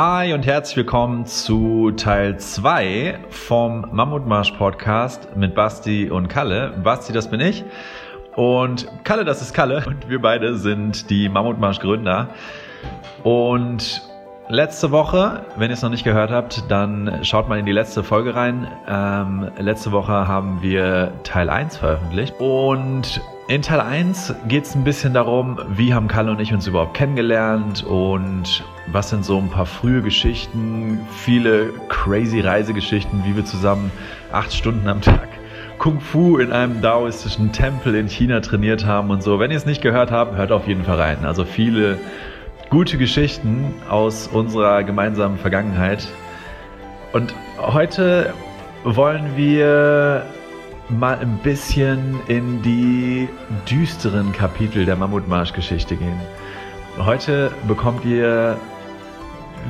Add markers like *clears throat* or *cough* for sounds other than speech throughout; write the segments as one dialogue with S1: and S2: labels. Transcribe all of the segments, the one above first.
S1: Hi und herzlich willkommen zu Teil 2 vom Mammutmarsch Podcast mit Basti und Kalle. Basti, das bin ich. Und Kalle, das ist Kalle. Und wir beide sind die Mammutmarsch Gründer. Und letzte Woche, wenn ihr es noch nicht gehört habt, dann schaut mal in die letzte Folge rein. Ähm, letzte Woche haben wir Teil 1 veröffentlicht. Und in Teil 1 geht es ein bisschen darum, wie haben Kalle und ich uns überhaupt kennengelernt und was sind so ein paar frühe Geschichten, viele crazy Reisegeschichten, wie wir zusammen acht Stunden am Tag Kung Fu in einem daoistischen Tempel in China trainiert haben und so. Wenn ihr es nicht gehört habt, hört auf jeden Fall rein. Also viele gute Geschichten aus unserer gemeinsamen Vergangenheit. Und heute wollen wir mal ein bisschen in die düsteren Kapitel der Mammutmarsch-Geschichte gehen. Heute bekommt ihr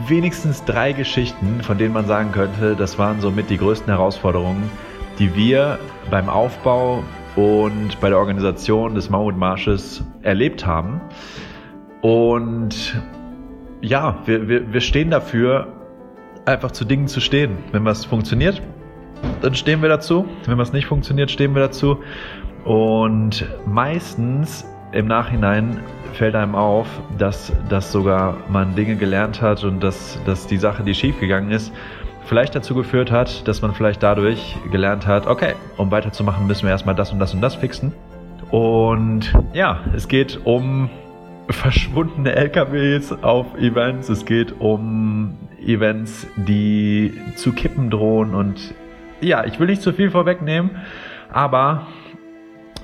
S1: wenigstens drei Geschichten, von denen man sagen könnte, das waren somit die größten Herausforderungen, die wir beim Aufbau und bei der Organisation des Mammutmarsches erlebt haben. Und ja, wir, wir, wir stehen dafür, einfach zu Dingen zu stehen. Wenn was funktioniert, dann stehen wir dazu. Wenn was nicht funktioniert, stehen wir dazu. Und meistens im Nachhinein fällt einem auf, dass, dass sogar man Dinge gelernt hat und dass, dass die Sache, die schiefgegangen ist, vielleicht dazu geführt hat, dass man vielleicht dadurch gelernt hat, okay, um weiterzumachen, müssen wir erstmal das und das und das fixen. Und ja, es geht um verschwundene LKWs auf Events, es geht um Events, die zu kippen drohen und ja, ich will nicht zu viel vorwegnehmen, aber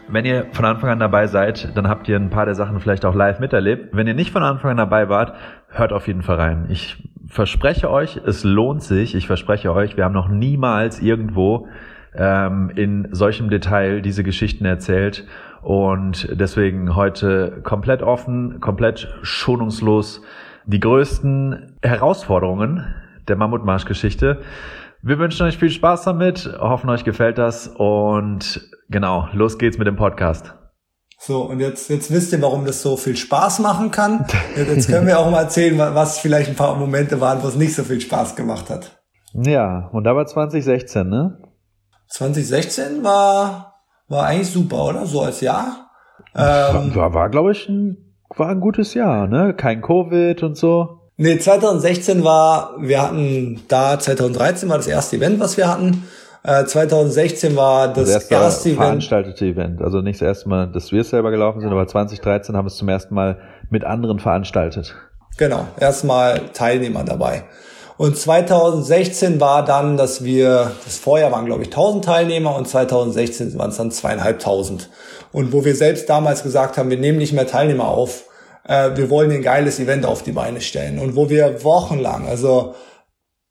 S1: wenn ihr von Anfang an dabei seid, dann habt ihr ein paar der Sachen vielleicht auch live miterlebt. Wenn ihr nicht von Anfang an dabei wart, hört auf jeden Fall rein. Ich verspreche euch, es lohnt sich. Ich verspreche euch, wir haben noch niemals irgendwo ähm, in solchem Detail diese Geschichten erzählt. Und deswegen heute komplett offen, komplett schonungslos die größten Herausforderungen der Mammutmarsch-Geschichte wir wünschen euch viel Spaß damit, hoffen euch gefällt das und genau, los geht's mit dem Podcast.
S2: So, und jetzt, jetzt wisst ihr, warum das so viel Spaß machen kann. Jetzt können wir auch mal erzählen, was vielleicht ein paar Momente waren, wo es nicht so viel Spaß gemacht hat.
S1: Ja, und da war 2016, ne?
S2: 2016 war, war eigentlich super, oder? So als Jahr.
S1: Ähm, war, war glaube ich, ein, war ein gutes Jahr, ne? Kein Covid und so.
S2: Nee, 2016 war, wir hatten da, 2013 war das erste Event, was wir hatten. Äh, 2016 war das, das erste, erste
S1: Event. veranstaltete Event. Also nicht das erste Mal, dass wir selber gelaufen sind, aber 2013 haben wir es zum ersten Mal mit anderen veranstaltet.
S2: Genau, erstmal Teilnehmer dabei. Und 2016 war dann, dass wir, das Vorjahr waren glaube ich 1000 Teilnehmer und 2016 waren es dann zweieinhalbtausend. Und wo wir selbst damals gesagt haben, wir nehmen nicht mehr Teilnehmer auf, äh, wir wollen ein geiles Event auf die Beine stellen. Und wo wir wochenlang, also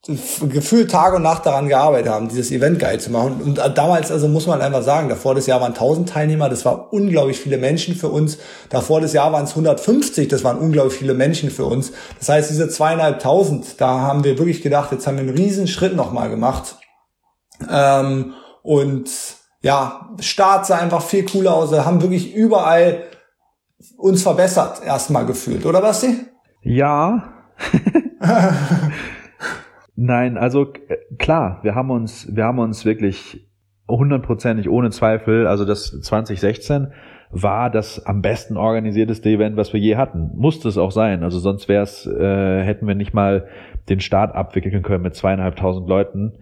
S2: gefühlt Tag und Nacht daran gearbeitet haben, dieses Event geil zu machen. Und damals, also muss man einfach sagen, davor das Jahr waren 1000 Teilnehmer, das war unglaublich viele Menschen für uns. Davor das Jahr waren es 150, das waren unglaublich viele Menschen für uns. Das heißt, diese zweieinhalbtausend, da haben wir wirklich gedacht, jetzt haben wir einen riesen Schritt nochmal gemacht. Ähm, und ja, Start sah einfach viel cooler aus. Wir haben wirklich überall uns verbessert, erstmal gefühlt, oder Basti?
S1: Ja. *laughs* Nein, also äh, klar, wir haben uns, wir haben uns wirklich hundertprozentig ohne Zweifel, also das 2016 war das am besten organisierteste Event, was wir je hatten. Musste es auch sein. Also sonst wäre es, äh, hätten wir nicht mal den Start abwickeln können mit zweieinhalbtausend Leuten.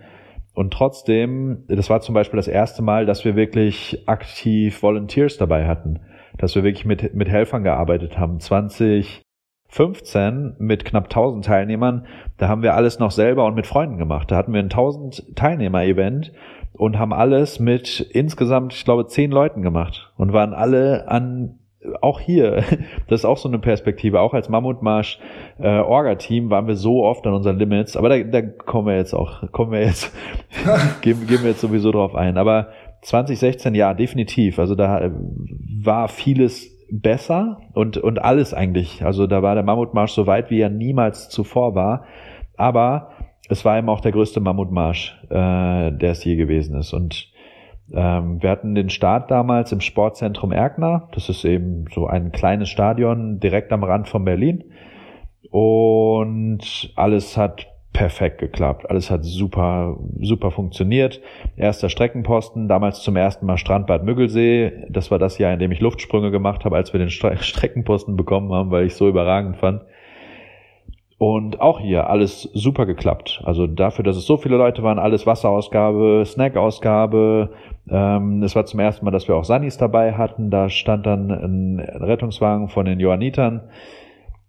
S1: Und trotzdem, das war zum Beispiel das erste Mal, dass wir wirklich aktiv Volunteers dabei hatten dass wir wirklich mit, mit Helfern gearbeitet haben. 2015 mit knapp 1000 Teilnehmern, da haben wir alles noch selber und mit Freunden gemacht. Da hatten wir ein 1000 Teilnehmer-Event und haben alles mit insgesamt, ich glaube, zehn Leuten gemacht und waren alle an auch hier, *laughs* das ist auch so eine Perspektive, auch als Mammutmarsch äh, Orga-Team waren wir so oft an unseren Limits, aber da, da kommen wir jetzt auch, kommen wir jetzt, *laughs* gehen, gehen wir jetzt sowieso drauf ein. Aber 2016, ja, definitiv. Also da äh, war vieles besser und, und alles eigentlich. Also da war der Mammutmarsch so weit, wie er niemals zuvor war. Aber es war eben auch der größte Mammutmarsch, äh, der es je gewesen ist. Und ähm, wir hatten den Start damals im Sportzentrum Erkner. Das ist eben so ein kleines Stadion direkt am Rand von Berlin. und alles hat perfekt geklappt. Alles hat super, super funktioniert. Erster Streckenposten, damals zum ersten Mal Strandbad Müggelsee. Das war das Jahr, in dem ich Luftsprünge gemacht habe, als wir den *laughs* Streckenposten bekommen haben, weil ich so überragend fand. Und auch hier alles super geklappt. Also dafür, dass es so viele Leute waren, alles Wasserausgabe, Snackausgabe. Ähm, es war zum ersten Mal, dass wir auch Sunnis dabei hatten. Da stand dann ein Rettungswagen von den Johannitern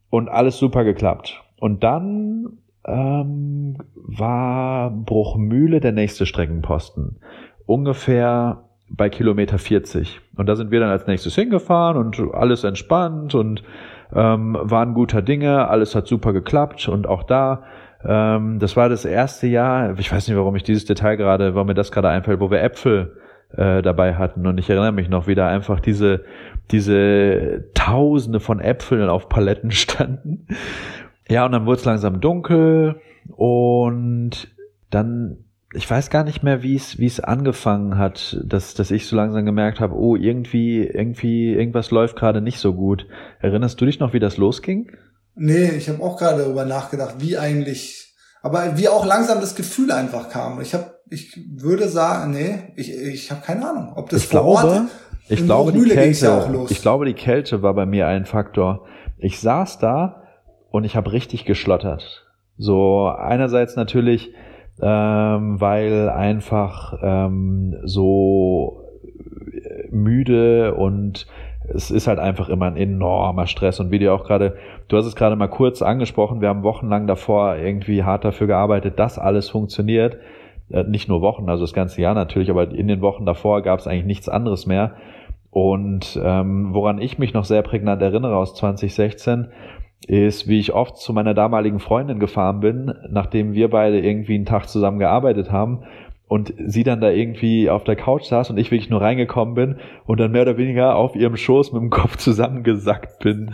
S1: und alles super geklappt. Und dann ähm, war Bruchmühle der nächste Streckenposten. Ungefähr bei Kilometer 40. Und da sind wir dann als nächstes hingefahren und alles entspannt und ähm, waren guter Dinge, alles hat super geklappt und auch da, ähm, das war das erste Jahr, ich weiß nicht, warum ich dieses Detail gerade, warum mir das gerade einfällt, wo wir Äpfel äh, dabei hatten und ich erinnere mich noch wieder einfach diese diese Tausende von Äpfeln auf Paletten standen ja, und dann wurde es langsam dunkel und dann, ich weiß gar nicht mehr, wie es wie es angefangen hat, dass, dass ich so langsam gemerkt habe, oh, irgendwie, irgendwie, irgendwas läuft gerade nicht so gut. Erinnerst du dich noch, wie das losging?
S2: Nee, ich habe auch gerade darüber nachgedacht, wie eigentlich, aber wie auch langsam das Gefühl einfach kam. Ich habe, ich würde sagen, nee, ich, ich habe keine Ahnung, ob das
S1: ich glaube, Ort, ich glaube, die Kälte, ja ich glaube, die Kälte war bei mir ein Faktor. Ich saß da und ich habe richtig geschlottert. So einerseits natürlich, ähm, weil einfach ähm, so müde und es ist halt einfach immer ein enormer Stress und wie du auch gerade, du hast es gerade mal kurz angesprochen, wir haben wochenlang davor irgendwie hart dafür gearbeitet, dass alles funktioniert. Äh, nicht nur Wochen, also das ganze Jahr natürlich, aber in den Wochen davor gab es eigentlich nichts anderes mehr. Und ähm, woran ich mich noch sehr prägnant erinnere aus 2016, ist, wie ich oft zu meiner damaligen Freundin gefahren bin, nachdem wir beide irgendwie einen Tag zusammen gearbeitet haben und sie dann da irgendwie auf der Couch saß und ich wirklich nur reingekommen bin und dann mehr oder weniger auf ihrem Schoß mit dem Kopf zusammengesackt bin.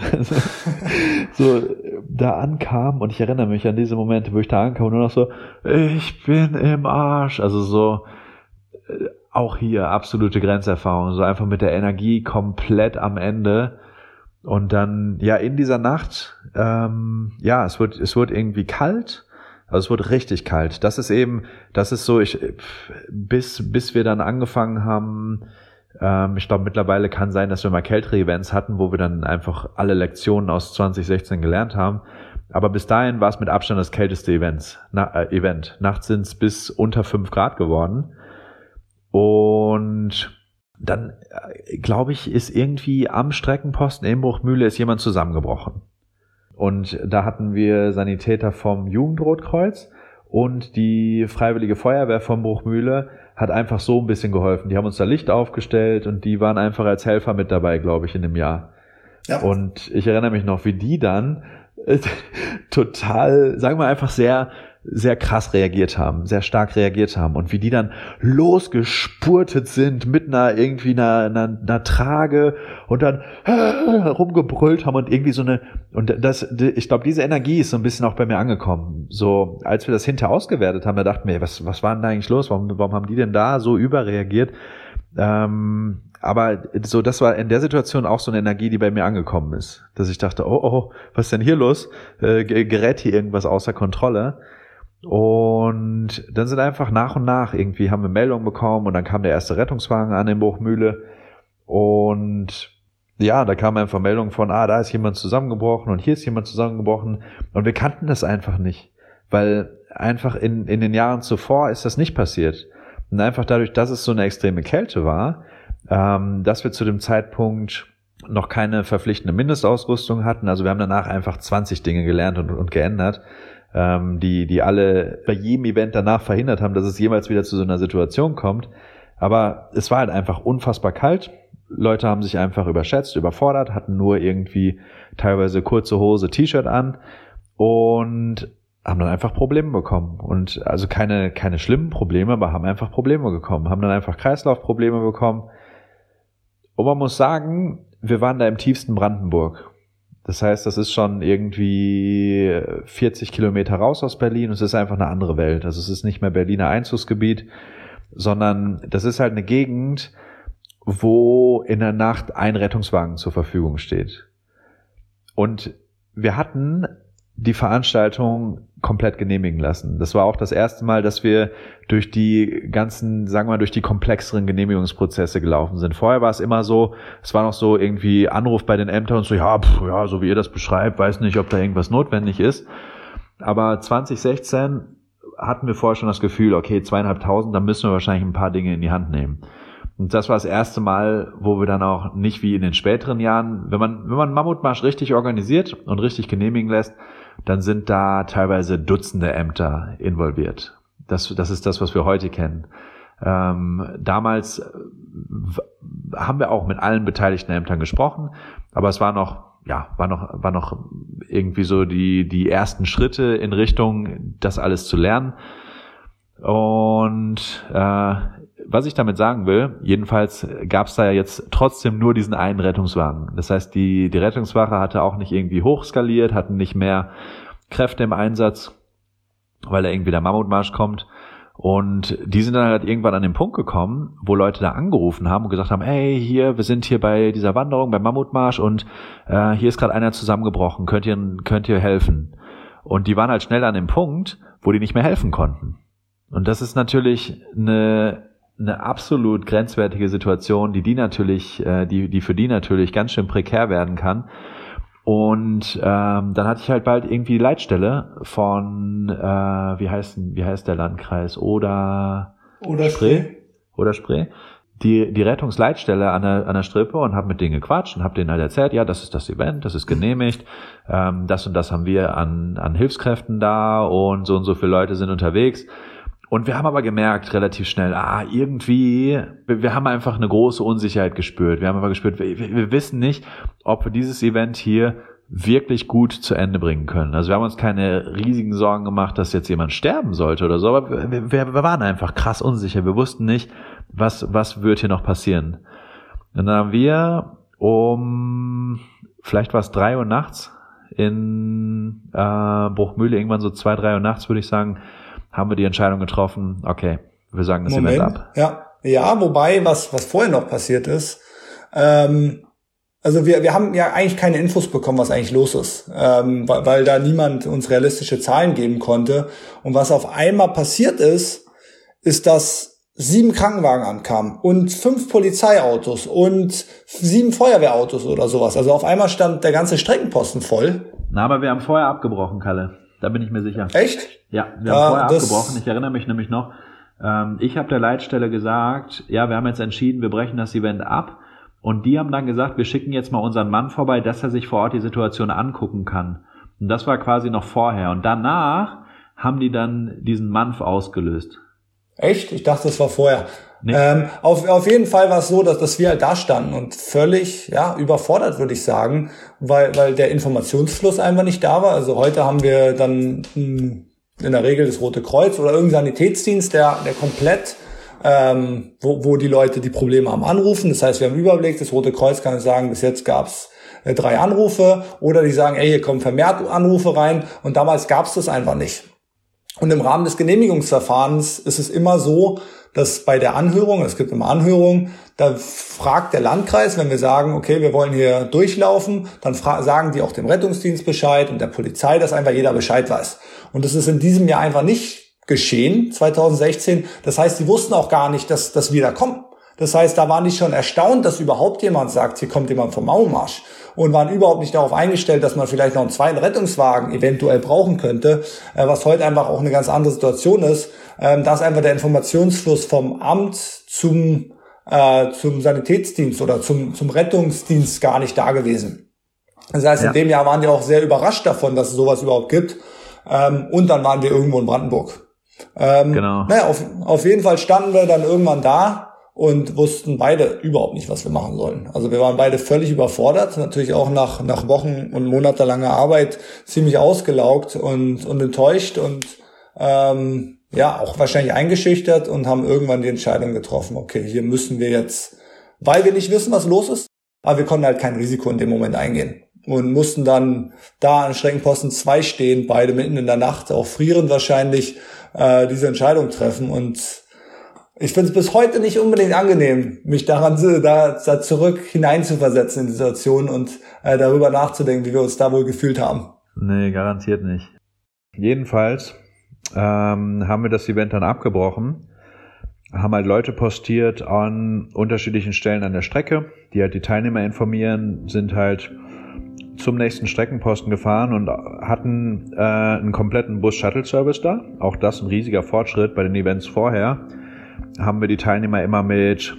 S1: *laughs* so da ankam und ich erinnere mich an diese Momente, wo ich da ankam und nur noch so, ich bin im Arsch. Also so äh, auch hier absolute Grenzerfahrung, so einfach mit der Energie komplett am Ende und dann, ja, in dieser Nacht, ähm, ja, es wird, es wird irgendwie kalt. Also es wird richtig kalt. Das ist eben, das ist so, ich, bis, bis wir dann angefangen haben, ähm, ich glaube mittlerweile kann sein, dass wir mal kältere Events hatten, wo wir dann einfach alle Lektionen aus 2016 gelernt haben. Aber bis dahin war es mit Abstand das kälteste Events, na, äh, Event. Nachts sind es bis unter fünf Grad geworden. Und dann äh, glaube ich, ist irgendwie am Streckenposten in Bruchmühle ist jemand zusammengebrochen. Und da hatten wir Sanitäter vom Jugendrotkreuz und die Freiwillige Feuerwehr von Bruchmühle hat einfach so ein bisschen geholfen. Die haben uns da Licht aufgestellt und die waren einfach als Helfer mit dabei, glaube ich, in dem Jahr. Ja. Und ich erinnere mich noch, wie die dann äh, *laughs* total, sagen wir einfach sehr sehr krass reagiert haben, sehr stark reagiert haben und wie die dann losgespurtet sind mit einer irgendwie einer, einer, einer Trage und dann *laughs* rumgebrüllt haben und irgendwie so eine und das ich glaube diese Energie ist so ein bisschen auch bei mir angekommen. So als wir das hinter ausgewertet haben, da dachten wir, was was war denn da eigentlich los? Warum warum haben die denn da so überreagiert? Ähm, aber so, das war in der Situation auch so eine Energie, die bei mir angekommen ist, dass ich dachte, oh, oh, was ist denn hier los? Äh, gerät hier irgendwas außer Kontrolle? Und dann sind einfach nach und nach irgendwie haben wir Meldungen bekommen und dann kam der erste Rettungswagen an in Buchmühle und ja, da kam einfach Meldungen von, ah, da ist jemand zusammengebrochen und hier ist jemand zusammengebrochen und wir kannten das einfach nicht, weil einfach in, in den Jahren zuvor ist das nicht passiert. Und einfach dadurch, dass es so eine extreme Kälte war, ähm, dass wir zu dem Zeitpunkt noch keine verpflichtende Mindestausrüstung hatten. Also wir haben danach einfach 20 Dinge gelernt und, und geändert ähm, die, die alle bei jedem Event danach verhindert haben, dass es jemals wieder zu so einer Situation kommt. Aber es war halt einfach unfassbar kalt. Leute haben sich einfach überschätzt, überfordert, hatten nur irgendwie teilweise kurze Hose, T-Shirt an und haben dann einfach Probleme bekommen. Und also keine, keine schlimmen Probleme, aber haben einfach Probleme bekommen, haben dann einfach Kreislaufprobleme bekommen. Und man muss sagen, wir waren da im tiefsten Brandenburg. Das heißt, das ist schon irgendwie 40 Kilometer raus aus Berlin und es ist einfach eine andere Welt. Also es ist nicht mehr Berliner Einzugsgebiet, sondern das ist halt eine Gegend, wo in der Nacht ein Rettungswagen zur Verfügung steht. Und wir hatten die Veranstaltung komplett genehmigen lassen. Das war auch das erste Mal, dass wir durch die ganzen, sagen wir mal, durch die komplexeren Genehmigungsprozesse gelaufen sind. Vorher war es immer so, es war noch so irgendwie Anruf bei den Ämtern und so, ja, pff, ja, so wie ihr das beschreibt, weiß nicht, ob da irgendwas notwendig ist. Aber 2016 hatten wir vorher schon das Gefühl, okay, zweieinhalbtausend, da müssen wir wahrscheinlich ein paar Dinge in die Hand nehmen. Und das war das erste Mal, wo wir dann auch nicht wie in den späteren Jahren, wenn man, wenn man Mammutmarsch richtig organisiert und richtig genehmigen lässt, dann sind da teilweise Dutzende Ämter involviert. Das, das ist das, was wir heute kennen. Ähm, damals äh, haben wir auch mit allen beteiligten Ämtern gesprochen, aber es war noch, ja, war noch, war noch irgendwie so die, die ersten Schritte in Richtung, das alles zu lernen. Und äh, was ich damit sagen will, jedenfalls gab es da ja jetzt trotzdem nur diesen einen Rettungswagen. Das heißt, die, die Rettungswache hatte auch nicht irgendwie hochskaliert, hatten nicht mehr Kräfte im Einsatz, weil da irgendwie der Mammutmarsch kommt. Und die sind dann halt irgendwann an den Punkt gekommen, wo Leute da angerufen haben und gesagt haben, hey, hier, wir sind hier bei dieser Wanderung, beim Mammutmarsch und äh, hier ist gerade einer zusammengebrochen, könnt ihr, könnt ihr helfen? Und die waren halt schnell an dem Punkt, wo die nicht mehr helfen konnten. Und das ist natürlich eine eine absolut grenzwertige Situation, die die natürlich, äh, die, die für die natürlich ganz schön prekär werden kann. Und ähm, dann hatte ich halt bald irgendwie Leitstelle von, äh, wie heißt wie heißt der Landkreis? Oder
S2: Oder Spree.
S1: Oder Spree. Die, die Rettungsleitstelle an der, an der Strippe und habe mit denen gequatscht und habe denen halt erzählt, ja, das ist das Event, das ist genehmigt, ähm, das und das haben wir an, an Hilfskräften da und so und so viele Leute sind unterwegs. Und wir haben aber gemerkt relativ schnell, ah, irgendwie, wir, wir haben einfach eine große Unsicherheit gespürt. Wir haben aber gespürt, wir, wir wissen nicht, ob wir dieses Event hier wirklich gut zu Ende bringen können. Also wir haben uns keine riesigen Sorgen gemacht, dass jetzt jemand sterben sollte oder so, aber wir, wir, wir waren einfach krass unsicher. Wir wussten nicht, was, was wird hier noch passieren. Und dann haben wir um, vielleicht war es drei Uhr nachts in äh, Bruchmühle, irgendwann so zwei, drei Uhr nachts, würde ich sagen, haben wir die Entscheidung getroffen, okay, wir sagen das Moment, Event ab.
S2: Ja, ja, wobei, was, was vorher noch passiert ist, ähm, also wir, wir haben ja eigentlich keine Infos bekommen, was eigentlich los ist, ähm, weil, weil da niemand uns realistische Zahlen geben konnte. Und was auf einmal passiert ist, ist, dass sieben Krankenwagen ankamen und fünf Polizeiautos und sieben Feuerwehrautos oder sowas. Also auf einmal stand der ganze Streckenposten voll.
S1: Na, aber wir haben vorher abgebrochen, Kalle. Da bin ich mir sicher.
S2: Echt?
S1: Ja, wir haben vorher abgebrochen. Ich erinnere mich nämlich noch. Ähm, ich habe der Leitstelle gesagt, ja, wir haben jetzt entschieden, wir brechen das Event ab. Und die haben dann gesagt, wir schicken jetzt mal unseren Mann vorbei, dass er sich vor Ort die Situation angucken kann. Und das war quasi noch vorher. Und danach haben die dann diesen Manf ausgelöst.
S2: Echt? Ich dachte, das war vorher. Nee. Ähm, auf, auf jeden Fall war es so, dass, dass wir halt da standen und völlig ja, überfordert, würde ich sagen, weil, weil der Informationsfluss einfach nicht da war. Also heute haben wir dann hm, in der Regel das Rote Kreuz oder irgendein Sanitätsdienst, der, der komplett, ähm, wo, wo die Leute die Probleme haben, anrufen. Das heißt, wir haben Überblick. Das Rote Kreuz kann sagen, bis jetzt gab's äh, drei Anrufe oder die sagen, ey, hier kommen vermehrt Anrufe rein und damals gab's das einfach nicht. Und im Rahmen des Genehmigungsverfahrens ist es immer so, dass bei der Anhörung, es gibt immer Anhörungen, da fragt der Landkreis, wenn wir sagen, okay, wir wollen hier durchlaufen, dann sagen die auch dem Rettungsdienst Bescheid und der Polizei, dass einfach jeder Bescheid weiß. Und das ist in diesem Jahr einfach nicht geschehen, 2016. Das heißt, die wussten auch gar nicht, dass, dass wir da kommen. Das heißt, da waren die schon erstaunt, dass überhaupt jemand sagt, hier kommt jemand vom Mauermarsch und waren überhaupt nicht darauf eingestellt, dass man vielleicht noch einen zweiten Rettungswagen eventuell brauchen könnte, äh, was heute einfach auch eine ganz andere Situation ist. Ähm, da ist einfach der Informationsfluss vom Amt zum, äh, zum Sanitätsdienst oder zum, zum Rettungsdienst gar nicht da gewesen. Das heißt, ja. in dem Jahr waren die auch sehr überrascht davon, dass es sowas überhaupt gibt. Ähm, und dann waren wir irgendwo in Brandenburg. Ähm, genau. Naja, auf, auf jeden Fall standen wir dann irgendwann da und wussten beide überhaupt nicht, was wir machen sollen. Also wir waren beide völlig überfordert, natürlich auch nach, nach Wochen und monatelanger Arbeit ziemlich ausgelaugt und, und enttäuscht und ähm, ja, auch wahrscheinlich eingeschüchtert und haben irgendwann die Entscheidung getroffen, okay, hier müssen wir jetzt, weil wir nicht wissen, was los ist, aber wir konnten halt kein Risiko in dem Moment eingehen und mussten dann da an Streckenposten 2 stehen, beide mitten in der Nacht, auch frierend wahrscheinlich, äh, diese Entscheidung treffen und ich finde es bis heute nicht unbedingt angenehm, mich daran da, da zurück hineinzuversetzen in die Situation und äh, darüber nachzudenken, wie wir uns da wohl gefühlt haben.
S1: Nee, garantiert nicht. Jedenfalls ähm, haben wir das Event dann abgebrochen, haben halt Leute postiert an unterschiedlichen Stellen an der Strecke, die halt die Teilnehmer informieren, sind halt zum nächsten Streckenposten gefahren und hatten äh, einen kompletten Bus-Shuttle-Service da. Auch das ein riesiger Fortschritt bei den Events vorher. Haben wir die Teilnehmer immer mit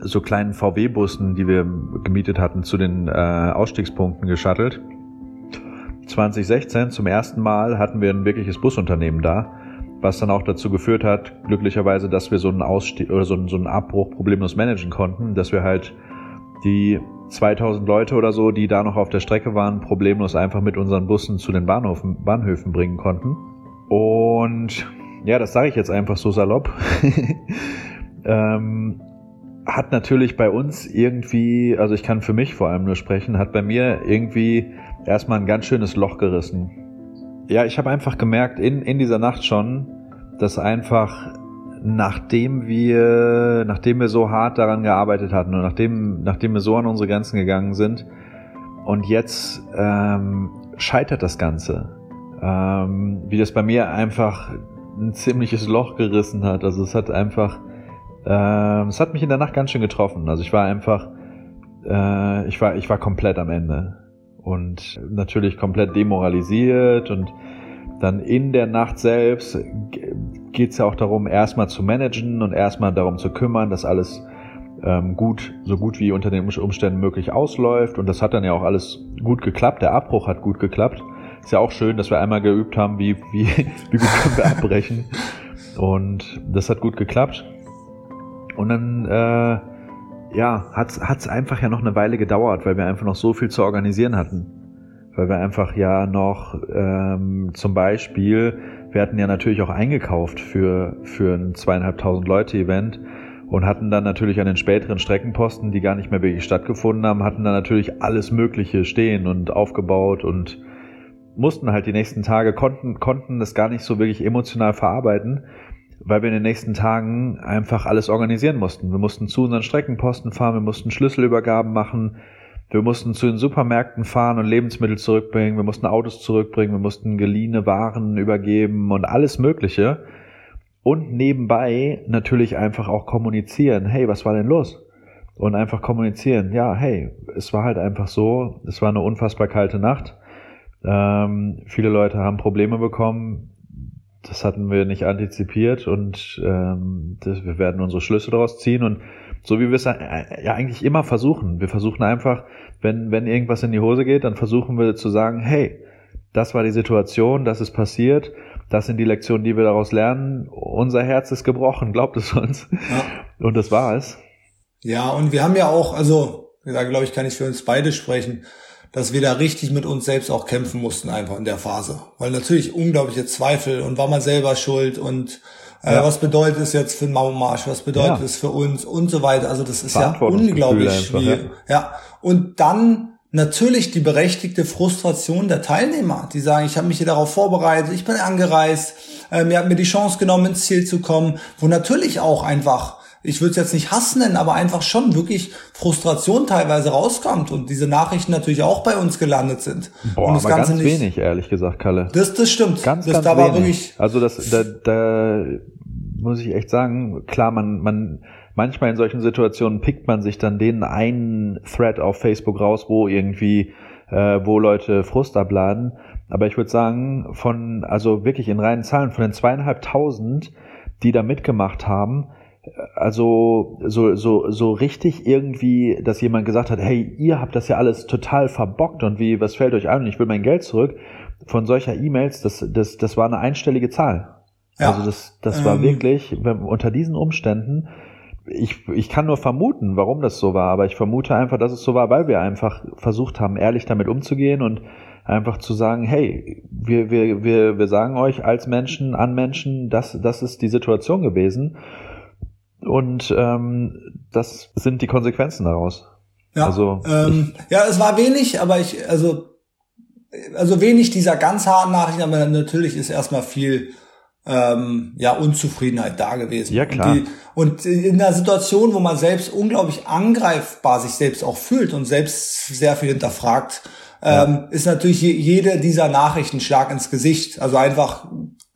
S1: so kleinen VW-Bussen, die wir gemietet hatten, zu den äh, Ausstiegspunkten geschattelt. 2016 zum ersten Mal hatten wir ein wirkliches Busunternehmen da, was dann auch dazu geführt hat, glücklicherweise, dass wir so einen Ausstieg oder so einen, so einen Abbruch problemlos managen konnten, dass wir halt die 2000 Leute oder so, die da noch auf der Strecke waren, problemlos einfach mit unseren Bussen zu den Bahnhöfen, Bahnhöfen bringen konnten. Und ja, das sage ich jetzt einfach so salopp. *laughs* ähm, hat natürlich bei uns irgendwie, also ich kann für mich vor allem nur sprechen, hat bei mir irgendwie erstmal ein ganz schönes Loch gerissen. Ja, ich habe einfach gemerkt in, in dieser Nacht schon, dass einfach nachdem wir, nachdem wir so hart daran gearbeitet hatten und nachdem, nachdem wir so an unsere Grenzen gegangen sind und jetzt ähm, scheitert das Ganze. Ähm, wie das bei mir einfach ein ziemliches Loch gerissen hat. Also es hat einfach, äh, es hat mich in der Nacht ganz schön getroffen. Also ich war einfach, äh, ich war, ich war komplett am Ende und natürlich komplett demoralisiert und dann in der Nacht selbst geht es ja auch darum, erstmal zu managen und erstmal darum zu kümmern, dass alles ähm, gut, so gut wie unter den Umständen möglich ausläuft. Und das hat dann ja auch alles gut geklappt. Der Abbruch hat gut geklappt. Ist ja auch schön, dass wir einmal geübt haben, wie, wie, wie gut können wir abbrechen. Und das hat gut geklappt. Und dann, äh, ja, hat es einfach ja noch eine Weile gedauert, weil wir einfach noch so viel zu organisieren hatten weil wir einfach ja noch ähm, zum Beispiel, wir hatten ja natürlich auch eingekauft für, für ein zweieinhalbtausend Leute Event und hatten dann natürlich an den späteren Streckenposten, die gar nicht mehr wirklich stattgefunden haben, hatten dann natürlich alles Mögliche stehen und aufgebaut und mussten halt die nächsten Tage, konnten, konnten das gar nicht so wirklich emotional verarbeiten, weil wir in den nächsten Tagen einfach alles organisieren mussten. Wir mussten zu unseren Streckenposten fahren, wir mussten Schlüsselübergaben machen, wir mussten zu den Supermärkten fahren und Lebensmittel zurückbringen. Wir mussten Autos zurückbringen. Wir mussten geliehene Waren übergeben und alles Mögliche. Und nebenbei natürlich einfach auch kommunizieren. Hey, was war denn los? Und einfach kommunizieren. Ja, hey, es war halt einfach so. Es war eine unfassbar kalte Nacht. Ähm, viele Leute haben Probleme bekommen. Das hatten wir nicht antizipiert und ähm, das, wir werden unsere Schlüsse daraus ziehen und so wie wir es äh, ja eigentlich immer versuchen. Wir versuchen einfach, wenn, wenn irgendwas in die Hose geht, dann versuchen wir zu sagen, hey, das war die Situation, das ist passiert, das sind die Lektionen, die wir daraus lernen. Unser Herz ist gebrochen, glaubt es uns. Ja. Und das war es.
S2: Ja, und wir haben ja auch, also, da glaube ich, kann ich für uns beide sprechen, dass wir da richtig mit uns selbst auch kämpfen mussten einfach in der Phase. Weil natürlich unglaubliche Zweifel und war man selber schuld und äh, ja. Was bedeutet es jetzt für den Mauermarsch? Was bedeutet ja. es für uns und so weiter? Also das ist ja unglaublich schwierig. Ja. ja. Und dann natürlich die berechtigte Frustration der Teilnehmer, die sagen, ich habe mich hier darauf vorbereitet, ich bin angereist, äh, mir hat mir die Chance genommen, ins Ziel zu kommen, wo natürlich auch einfach ich würde es jetzt nicht Hass nennen, aber einfach schon wirklich Frustration teilweise rauskommt und diese Nachrichten natürlich auch bei uns gelandet sind.
S1: Boah,
S2: und
S1: das aber Ganze ganz nicht, wenig, ehrlich gesagt, Kalle.
S2: Das, das stimmt.
S1: Ganz,
S2: das
S1: ganz da wenig. wirklich. Also das, da, da muss ich echt sagen, klar, man, man, manchmal in solchen Situationen pickt man sich dann den einen Thread auf Facebook raus, wo irgendwie, äh, wo Leute Frust abladen. Aber ich würde sagen, von, also wirklich in reinen Zahlen, von den zweieinhalbtausend, die da mitgemacht haben, also so, so, so richtig irgendwie, dass jemand gesagt hat, hey, ihr habt das ja alles total verbockt und wie, was fällt euch ein und ich will mein Geld zurück, von solcher E-Mails, das, das, das war eine einstellige Zahl. Ja. Also das, das ähm, war wirklich, unter diesen Umständen, ich, ich kann nur vermuten, warum das so war, aber ich vermute einfach, dass es so war, weil wir einfach versucht haben, ehrlich damit umzugehen und einfach zu sagen, hey, wir, wir, wir, wir sagen euch als Menschen, an Menschen, das, das ist die Situation gewesen und ähm, das sind die Konsequenzen daraus.
S2: Ja, also, ähm, ja, es war wenig, aber ich, also, also wenig dieser ganz harten Nachrichten, aber natürlich ist erstmal viel ähm, ja Unzufriedenheit da gewesen.
S1: Ja klar.
S2: Und, die, und in einer Situation, wo man selbst unglaublich angreifbar sich selbst auch fühlt und selbst sehr viel hinterfragt, ähm, ist natürlich jede dieser Nachrichten Schlag ins Gesicht. Also einfach,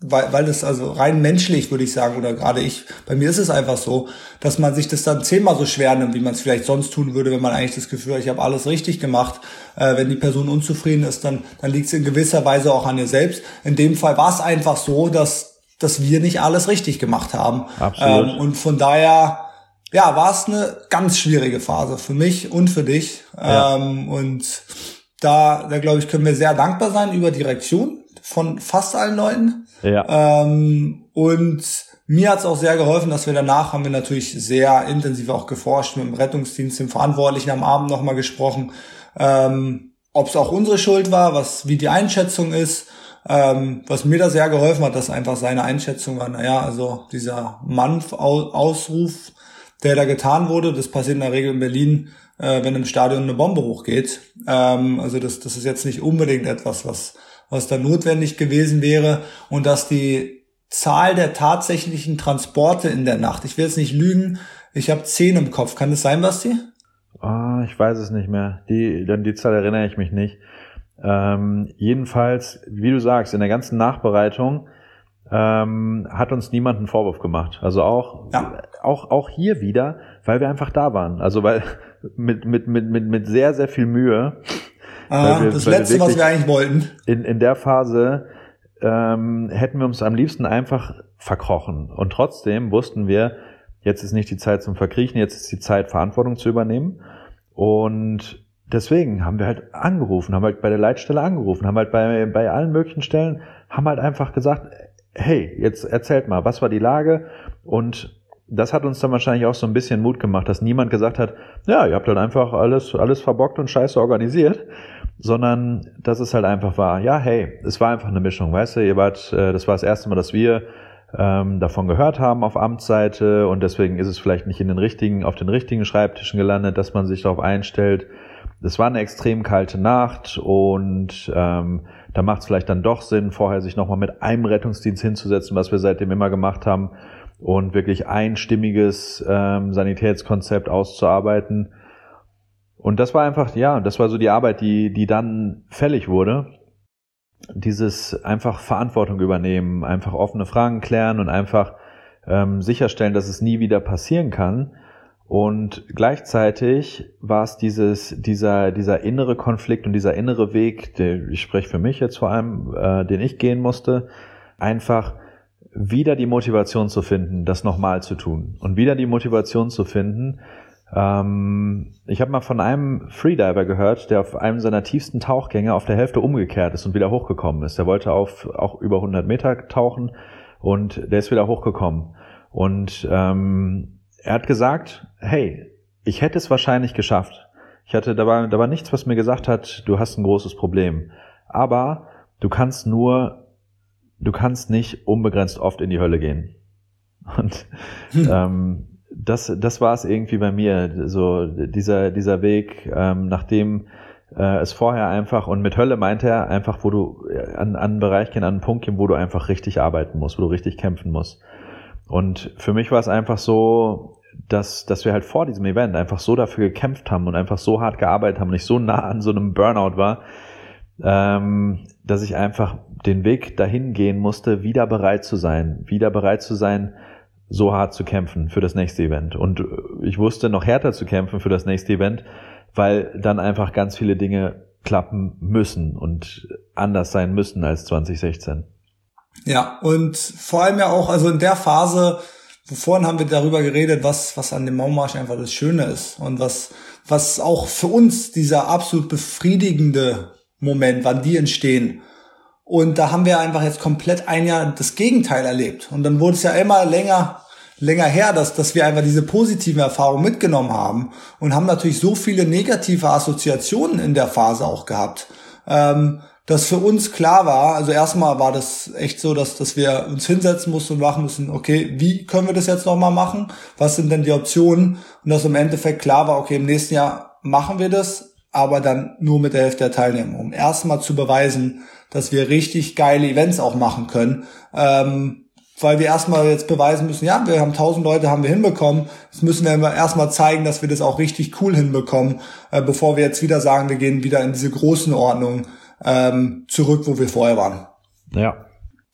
S2: weil, weil das also rein menschlich, würde ich sagen, oder gerade ich, bei mir ist es einfach so, dass man sich das dann zehnmal so schwer nimmt, wie man es vielleicht sonst tun würde, wenn man eigentlich das Gefühl hat, ich habe alles richtig gemacht. Äh, wenn die Person unzufrieden ist, dann, dann liegt es in gewisser Weise auch an ihr selbst. In dem Fall war es einfach so, dass dass wir nicht alles richtig gemacht haben.
S1: Absolut.
S2: Ähm, und von daher, ja, war es eine ganz schwierige Phase für mich und für dich. Ja. Ähm, und da, da glaube ich, können wir sehr dankbar sein über die Reaktion von fast allen Leuten.
S1: Ja.
S2: Ähm, und mir hat es auch sehr geholfen, dass wir danach haben wir natürlich sehr intensiv auch geforscht mit dem Rettungsdienst, dem Verantwortlichen am Abend nochmal gesprochen, ähm, ob es auch unsere Schuld war, was wie die Einschätzung ist. Ähm, was mir da sehr geholfen hat, dass einfach seine Einschätzung war, naja, also dieser Mann-Ausruf, der da getan wurde, das passiert in der Regel in Berlin, äh, wenn im Stadion eine Bombe hochgeht. Ähm, also das, das ist jetzt nicht unbedingt etwas, was, was da notwendig gewesen wäre. Und dass die Zahl der tatsächlichen Transporte in der Nacht, ich will jetzt nicht lügen, ich habe zehn im Kopf. Kann das sein, Basti?
S1: Oh, ich weiß es nicht mehr. Die, dann die Zahl erinnere ich mich nicht. Ähm, jedenfalls, wie du sagst, in der ganzen Nachbereitung ähm, hat uns niemand einen Vorwurf gemacht. Also auch, ja. auch, auch hier wieder, weil wir einfach da waren. Also weil mit, mit, mit, mit, mit sehr, sehr viel Mühe.
S2: Ah, wir, das Letzte, was wir eigentlich wollten.
S1: In, in der Phase ähm, hätten wir uns am liebsten einfach verkrochen. Und trotzdem wussten wir, jetzt ist nicht die Zeit zum Verkriechen, jetzt ist die Zeit, Verantwortung zu übernehmen. Und deswegen haben wir halt angerufen, haben halt bei der Leitstelle angerufen, haben halt bei, bei allen möglichen Stellen, haben halt einfach gesagt, hey, jetzt erzählt mal, was war die Lage? Und das hat uns dann wahrscheinlich auch so ein bisschen Mut gemacht, dass niemand gesagt hat, ja, ihr habt halt einfach alles, alles verbockt und scheiße organisiert, sondern dass es halt einfach war, ja, hey, es war einfach eine Mischung, weißt du, ihr wart, äh, das war das erste Mal, dass wir ähm, davon gehört haben auf Amtsseite und deswegen ist es vielleicht nicht in den richtigen, auf den richtigen Schreibtischen gelandet, dass man sich darauf einstellt, es war eine extrem kalte Nacht und ähm, da macht es vielleicht dann doch Sinn, vorher sich nochmal mit einem Rettungsdienst hinzusetzen, was wir seitdem immer gemacht haben, und wirklich einstimmiges ähm, Sanitätskonzept auszuarbeiten. Und das war einfach, ja, das war so die Arbeit, die, die dann fällig wurde. Dieses einfach Verantwortung übernehmen, einfach offene Fragen klären und einfach ähm, sicherstellen, dass es nie wieder passieren kann. Und gleichzeitig war es dieses, dieser, dieser innere Konflikt und dieser innere Weg, der, ich spreche für mich jetzt vor allem, äh, den ich gehen musste, einfach wieder die Motivation zu finden, das nochmal zu tun. Und wieder die Motivation zu finden, ähm, ich habe mal von einem Freediver gehört, der auf einem seiner tiefsten Tauchgänge auf der Hälfte umgekehrt ist und wieder hochgekommen ist. Der wollte auf auch über 100 Meter tauchen und der ist wieder hochgekommen. Und ähm, er hat gesagt, hey, ich hätte es wahrscheinlich geschafft. Ich hatte, da war, da war nichts, was mir gesagt hat, du hast ein großes Problem. Aber du kannst nur, du kannst nicht unbegrenzt oft in die Hölle gehen. Und hm. ähm, das, das war es irgendwie bei mir, so dieser, dieser Weg, ähm, nachdem äh, es vorher einfach, und mit Hölle meint er einfach, wo du äh, an, an einen Bereich gehen, an einen Punkt gehen, wo du einfach richtig arbeiten musst, wo du richtig kämpfen musst. Und für mich war es einfach so, dass, dass wir halt vor diesem Event einfach so dafür gekämpft haben und einfach so hart gearbeitet haben und ich so nah an so einem Burnout war, ähm, dass ich einfach den Weg dahin gehen musste, wieder bereit zu sein, wieder bereit zu sein, so hart zu kämpfen für das nächste Event. Und ich wusste noch härter zu kämpfen für das nächste Event, weil dann einfach ganz viele Dinge klappen müssen und anders sein müssen als 2016.
S2: Ja, und vor allem ja auch, also in der Phase, vorhin haben wir darüber geredet, was, was an dem Maumarsch einfach das Schöne ist und was, was auch für uns dieser absolut befriedigende Moment, wann die entstehen. Und da haben wir einfach jetzt komplett ein Jahr das Gegenteil erlebt. Und dann wurde es ja immer länger, länger her, dass, dass wir einfach diese positiven Erfahrungen mitgenommen haben und haben natürlich so viele negative Assoziationen in der Phase auch gehabt. Ähm, dass für uns klar war, also erstmal war das echt so, dass, dass wir uns hinsetzen mussten und machen müssen, okay, wie können wir das jetzt nochmal machen? Was sind denn die Optionen? Und dass im Endeffekt klar war, okay, im nächsten Jahr machen wir das, aber dann nur mit der Hälfte der Teilnehmer, um erstmal zu beweisen, dass wir richtig geile Events auch machen können. Ähm, weil wir erstmal jetzt beweisen müssen, ja, wir haben 1000 Leute, haben wir hinbekommen. Jetzt müssen wir erstmal zeigen, dass wir das auch richtig cool hinbekommen, äh, bevor wir jetzt wieder sagen, wir gehen wieder in diese großen Ordnung ähm, zurück, wo wir vorher waren.
S1: Ja.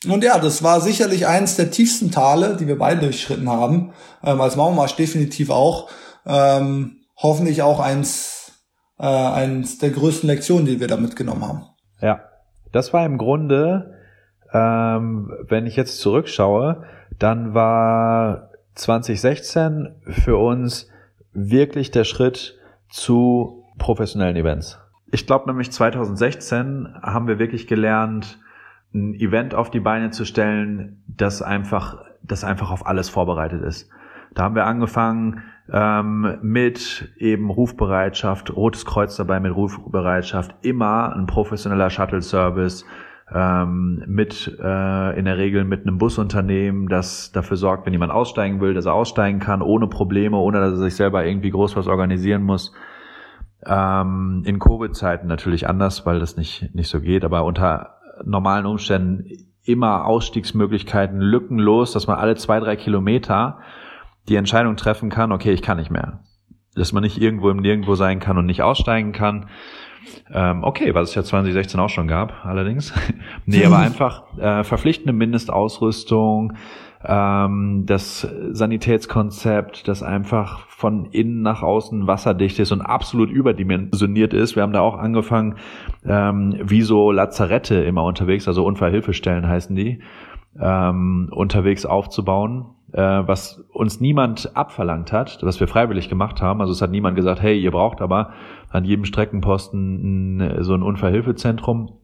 S2: Und ja, das war sicherlich eins der tiefsten Tale, die wir beide durchschritten haben. Ähm, als Mauermarsch definitiv auch. Ähm, hoffentlich auch eins, äh, eins der größten Lektionen, die wir da mitgenommen haben.
S1: Ja, das war im Grunde ähm, wenn ich jetzt zurückschaue, dann war 2016 für uns wirklich der Schritt zu professionellen Events. Ich glaube nämlich 2016 haben wir wirklich gelernt, ein Event auf die Beine zu stellen, das einfach, das einfach auf alles vorbereitet ist. Da haben wir angefangen ähm, mit eben Rufbereitschaft, Rotes Kreuz dabei mit Rufbereitschaft, immer ein professioneller Shuttle-Service, ähm, mit äh, in der Regel mit einem Busunternehmen, das dafür sorgt, wenn jemand aussteigen will, dass er aussteigen kann, ohne Probleme, ohne dass er sich selber irgendwie groß was organisieren muss. Ähm, in Covid-Zeiten natürlich anders, weil das nicht, nicht so geht, aber unter normalen Umständen immer Ausstiegsmöglichkeiten lückenlos, dass man alle zwei, drei Kilometer die Entscheidung treffen kann, okay, ich kann nicht mehr. Dass man nicht irgendwo im Nirgendwo sein kann und nicht aussteigen kann. Ähm, okay, was es ja 2016 auch schon gab, allerdings. *laughs* nee, aber einfach äh, verpflichtende Mindestausrüstung, ähm, das Sanitätskonzept, das einfach von innen nach außen wasserdicht ist und absolut überdimensioniert ist. Wir haben da auch angefangen, ähm, wie so Lazarette immer unterwegs, also Unfallhilfestellen heißen die, ähm, unterwegs aufzubauen äh, was uns niemand abverlangt hat, was wir freiwillig gemacht haben. Also es hat niemand gesagt, hey, ihr braucht aber an jedem Streckenposten so ein Unfallhilfezentrum.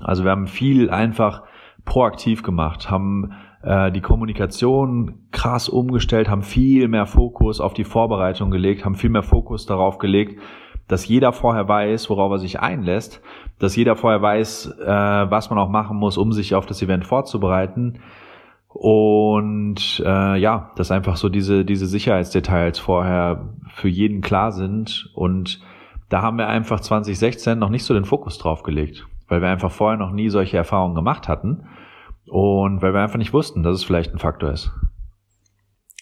S1: Also wir haben viel einfach proaktiv gemacht, haben äh, die Kommunikation krass umgestellt, haben viel mehr Fokus auf die Vorbereitung gelegt, haben viel mehr Fokus darauf gelegt, dass jeder vorher weiß, worauf er sich einlässt, dass jeder vorher weiß, äh, was man auch machen muss, um sich auf das Event vorzubereiten und äh, ja, dass einfach so diese, diese Sicherheitsdetails vorher für jeden klar sind. Und da haben wir einfach 2016 noch nicht so den Fokus drauf gelegt, weil wir einfach vorher noch nie solche Erfahrungen gemacht hatten und weil wir einfach nicht wussten, dass es vielleicht ein Faktor ist.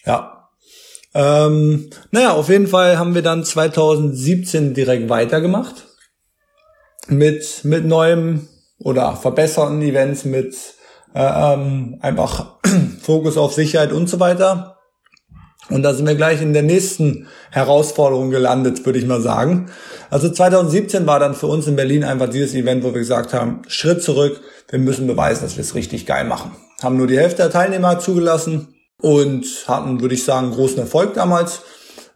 S2: Ja. Ähm, naja, auf jeden Fall haben wir dann 2017 direkt weitergemacht mit, mit neuem oder verbesserten Events, mit ähm, einfach *clears throat* Fokus auf Sicherheit und so weiter. Und da sind wir gleich in der nächsten Herausforderung gelandet, würde ich mal sagen. Also 2017 war dann für uns in Berlin einfach dieses Event, wo wir gesagt haben, Schritt zurück, wir müssen beweisen, dass wir es richtig geil machen. Haben nur die Hälfte der Teilnehmer zugelassen und hatten, würde ich sagen, großen Erfolg damals.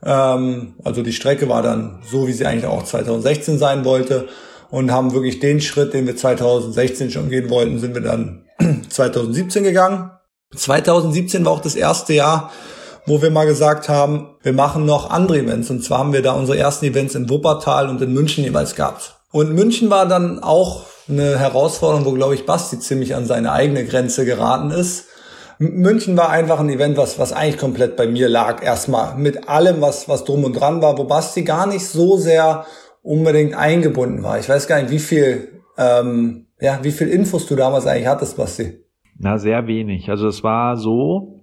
S2: Ähm, also die Strecke war dann so, wie sie eigentlich auch 2016 sein wollte und haben wirklich den Schritt, den wir 2016 schon gehen wollten, sind wir dann 2017 gegangen. 2017 war auch das erste Jahr, wo wir mal gesagt haben, wir machen noch andere Events. Und zwar haben wir da unsere ersten Events in Wuppertal und in München jeweils gehabt. Und München war dann auch eine Herausforderung, wo, glaube ich, Basti ziemlich an seine eigene Grenze geraten ist. München war einfach ein Event, was, was eigentlich komplett bei mir lag. Erstmal mit allem, was, was drum und dran war, wo Basti gar nicht so sehr unbedingt eingebunden war. Ich weiß gar nicht, wie viel ähm, ja, wie viel Infos du damals eigentlich hattest, Basti?
S1: Na, sehr wenig. Also es war so,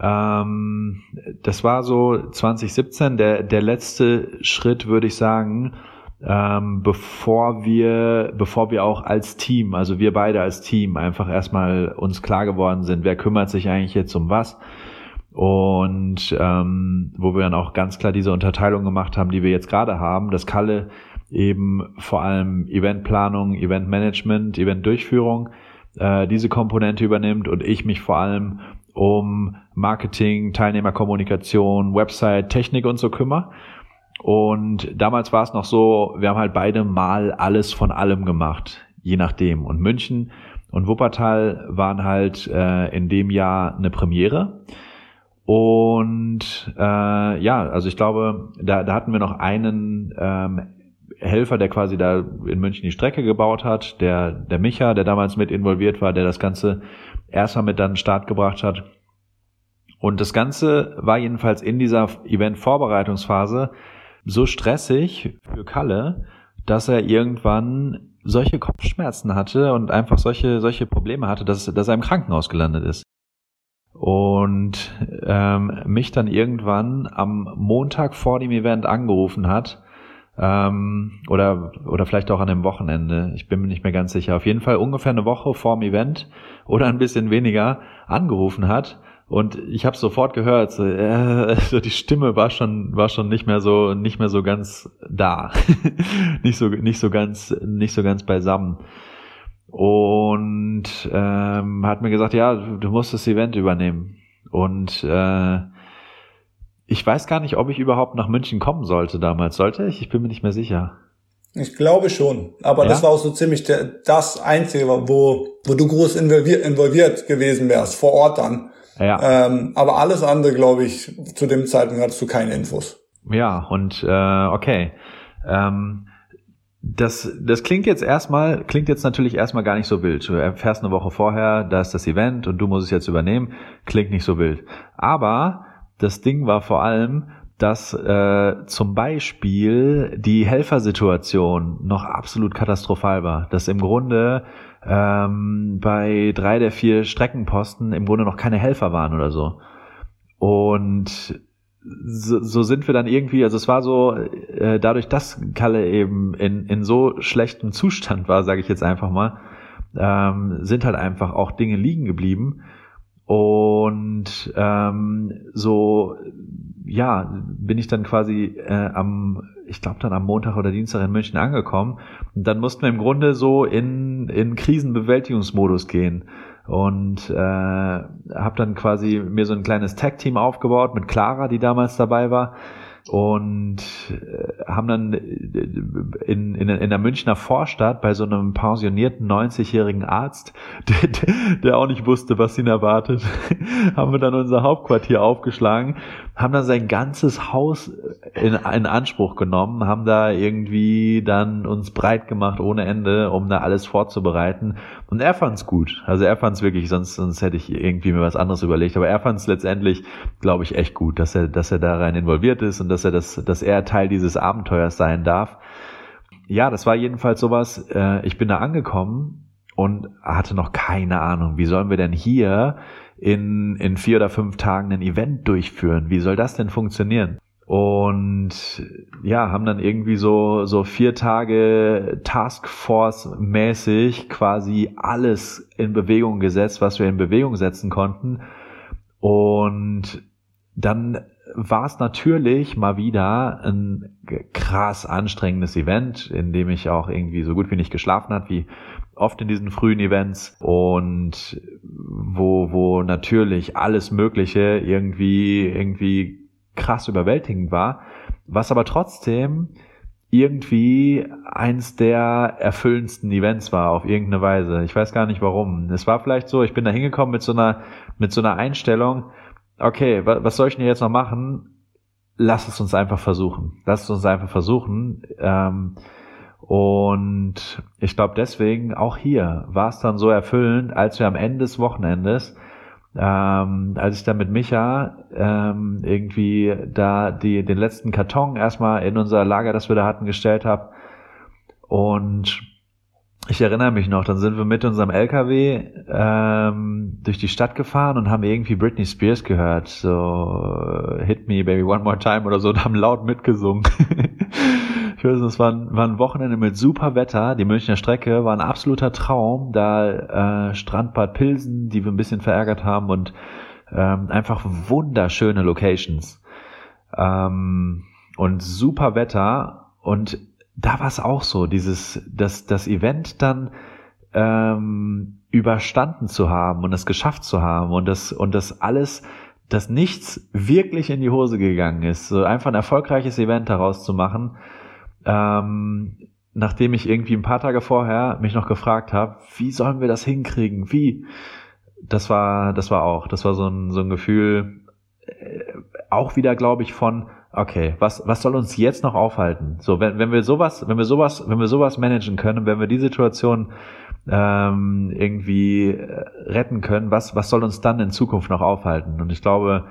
S1: ähm, das war so 2017 der, der letzte Schritt, würde ich sagen, ähm, bevor wir, bevor wir auch als Team, also wir beide als Team einfach erstmal uns klar geworden sind, wer kümmert sich eigentlich jetzt um was und ähm, wo wir dann auch ganz klar diese Unterteilung gemacht haben, die wir jetzt gerade haben, dass Kalle eben vor allem Eventplanung, Eventmanagement, Eventdurchführung äh, diese Komponente übernimmt und ich mich vor allem um Marketing, Teilnehmerkommunikation, Website, Technik und so kümmere. Und damals war es noch so, wir haben halt beide mal alles von allem gemacht, je nachdem. Und München und Wuppertal waren halt äh, in dem Jahr eine Premiere. Und äh, ja, also ich glaube, da, da hatten wir noch einen ähm, Helfer, der quasi da in München die Strecke gebaut hat, der, der Micha, der damals mit involviert war, der das Ganze erstmal mit dann Start gebracht hat. Und das Ganze war jedenfalls in dieser Event-Vorbereitungsphase so stressig für Kalle, dass er irgendwann solche Kopfschmerzen hatte und einfach solche, solche Probleme hatte, dass, dass er im Krankenhaus gelandet ist. und ähm, mich dann irgendwann am Montag vor dem Event angerufen hat ähm, oder oder vielleicht auch an dem Wochenende. Ich bin mir nicht mehr ganz sicher. Auf jeden Fall ungefähr eine Woche vor dem Event oder ein bisschen weniger angerufen hat und ich habe sofort gehört, so, äh, so die Stimme war schon war schon nicht mehr so nicht mehr so ganz da, *laughs* nicht so nicht so ganz nicht so ganz beisammen und ähm, hat mir gesagt, ja, du musst das Event übernehmen. Und äh, ich weiß gar nicht, ob ich überhaupt nach München kommen sollte damals. Sollte ich? Ich bin mir nicht mehr sicher.
S2: Ich glaube schon. Aber ja? das war auch so ziemlich der, das Einzige, wo, wo du groß involviert, involviert gewesen wärst, vor Ort dann. Ja. Ähm, aber alles andere, glaube ich, zu dem Zeitpunkt hattest du keine Infos.
S1: Ja, und äh, okay. Ähm, das, das klingt jetzt erstmal, klingt jetzt natürlich erstmal gar nicht so wild. Du erfährst eine Woche vorher, da ist das Event und du musst es jetzt übernehmen. Klingt nicht so wild. Aber das Ding war vor allem, dass äh, zum Beispiel die Helfersituation noch absolut katastrophal war. Dass im Grunde ähm, bei drei der vier Streckenposten im Grunde noch keine Helfer waren oder so. Und so, so sind wir dann irgendwie, also es war so, äh, dadurch, dass Kalle eben in, in so schlechtem Zustand war, sage ich jetzt einfach mal, ähm, sind halt einfach auch Dinge liegen geblieben. Und ähm, so, ja, bin ich dann quasi äh, am, ich glaube dann am Montag oder Dienstag in München angekommen. Und dann mussten wir im Grunde so in, in Krisenbewältigungsmodus gehen und äh, habe dann quasi mir so ein kleines Tag-Team aufgebaut mit Clara, die damals dabei war und äh, haben dann in, in, in der Münchner Vorstadt bei so einem pensionierten 90-jährigen Arzt, *laughs* der, der auch nicht wusste, was ihn erwartet, *laughs* haben wir dann unser Hauptquartier aufgeschlagen, haben dann sein ganzes Haus in, in Anspruch genommen, haben da irgendwie dann uns breit gemacht ohne Ende, um da alles vorzubereiten. Und er fand's gut. Also er fand's wirklich, sonst, sonst hätte ich irgendwie mir was anderes überlegt. Aber er fand's letztendlich, glaube ich, echt gut, dass er, dass er da rein involviert ist und dass er das, dass er Teil dieses Abenteuers sein darf. Ja, das war jedenfalls sowas. Äh, ich bin da angekommen und hatte noch keine Ahnung, wie sollen wir denn hier in, in vier oder fünf Tagen ein Event durchführen? Wie soll das denn funktionieren? Und ja, haben dann irgendwie so, so vier Tage Taskforce-mäßig quasi alles in Bewegung gesetzt, was wir in Bewegung setzen konnten. Und dann war es natürlich mal wieder ein krass anstrengendes Event, in dem ich auch irgendwie so gut wie nicht geschlafen hat, wie oft in diesen frühen Events und wo, wo natürlich alles Mögliche irgendwie, irgendwie krass überwältigend war, was aber trotzdem irgendwie eins der erfüllendsten Events war auf irgendeine Weise. Ich weiß gar nicht warum. Es war vielleicht so, ich bin da hingekommen mit so einer, mit so einer Einstellung, okay, was soll ich denn jetzt noch machen? Lass es uns einfach versuchen. Lass es uns einfach versuchen. Ähm, und ich glaube deswegen, auch hier war es dann so erfüllend, als wir am Ende des Wochenendes, ähm, als ich dann mit Micha ähm, irgendwie da die, den letzten Karton erstmal in unser Lager, das wir da hatten, gestellt habe und ich erinnere mich noch, dann sind wir mit unserem LKW ähm, durch die Stadt gefahren und haben irgendwie Britney Spears gehört, so Hit Me Baby One More Time oder so, und haben laut mitgesungen. *laughs* ich weiß es war ein, war ein Wochenende mit super Wetter, die Münchner Strecke war ein absoluter Traum, da äh, Strandbad Pilsen, die wir ein bisschen verärgert haben und ähm, einfach wunderschöne Locations. Ähm, und super Wetter. Und da war es auch so, dieses, das, das Event dann ähm, überstanden zu haben und es geschafft zu haben und das, und das alles, dass nichts wirklich in die Hose gegangen ist, so einfach ein erfolgreiches Event daraus zu machen, ähm, nachdem ich irgendwie ein paar Tage vorher mich noch gefragt habe, wie sollen wir das hinkriegen? Wie? Das war, das war auch, das war so ein, so ein Gefühl, äh, auch wieder, glaube ich, von, okay, was, was soll uns jetzt noch aufhalten? So, wenn, wenn wir sowas, wenn wir sowas, wenn wir sowas managen können, wenn wir die Situation ähm, irgendwie äh, retten können, was, was soll uns dann in Zukunft noch aufhalten? Und ich glaube,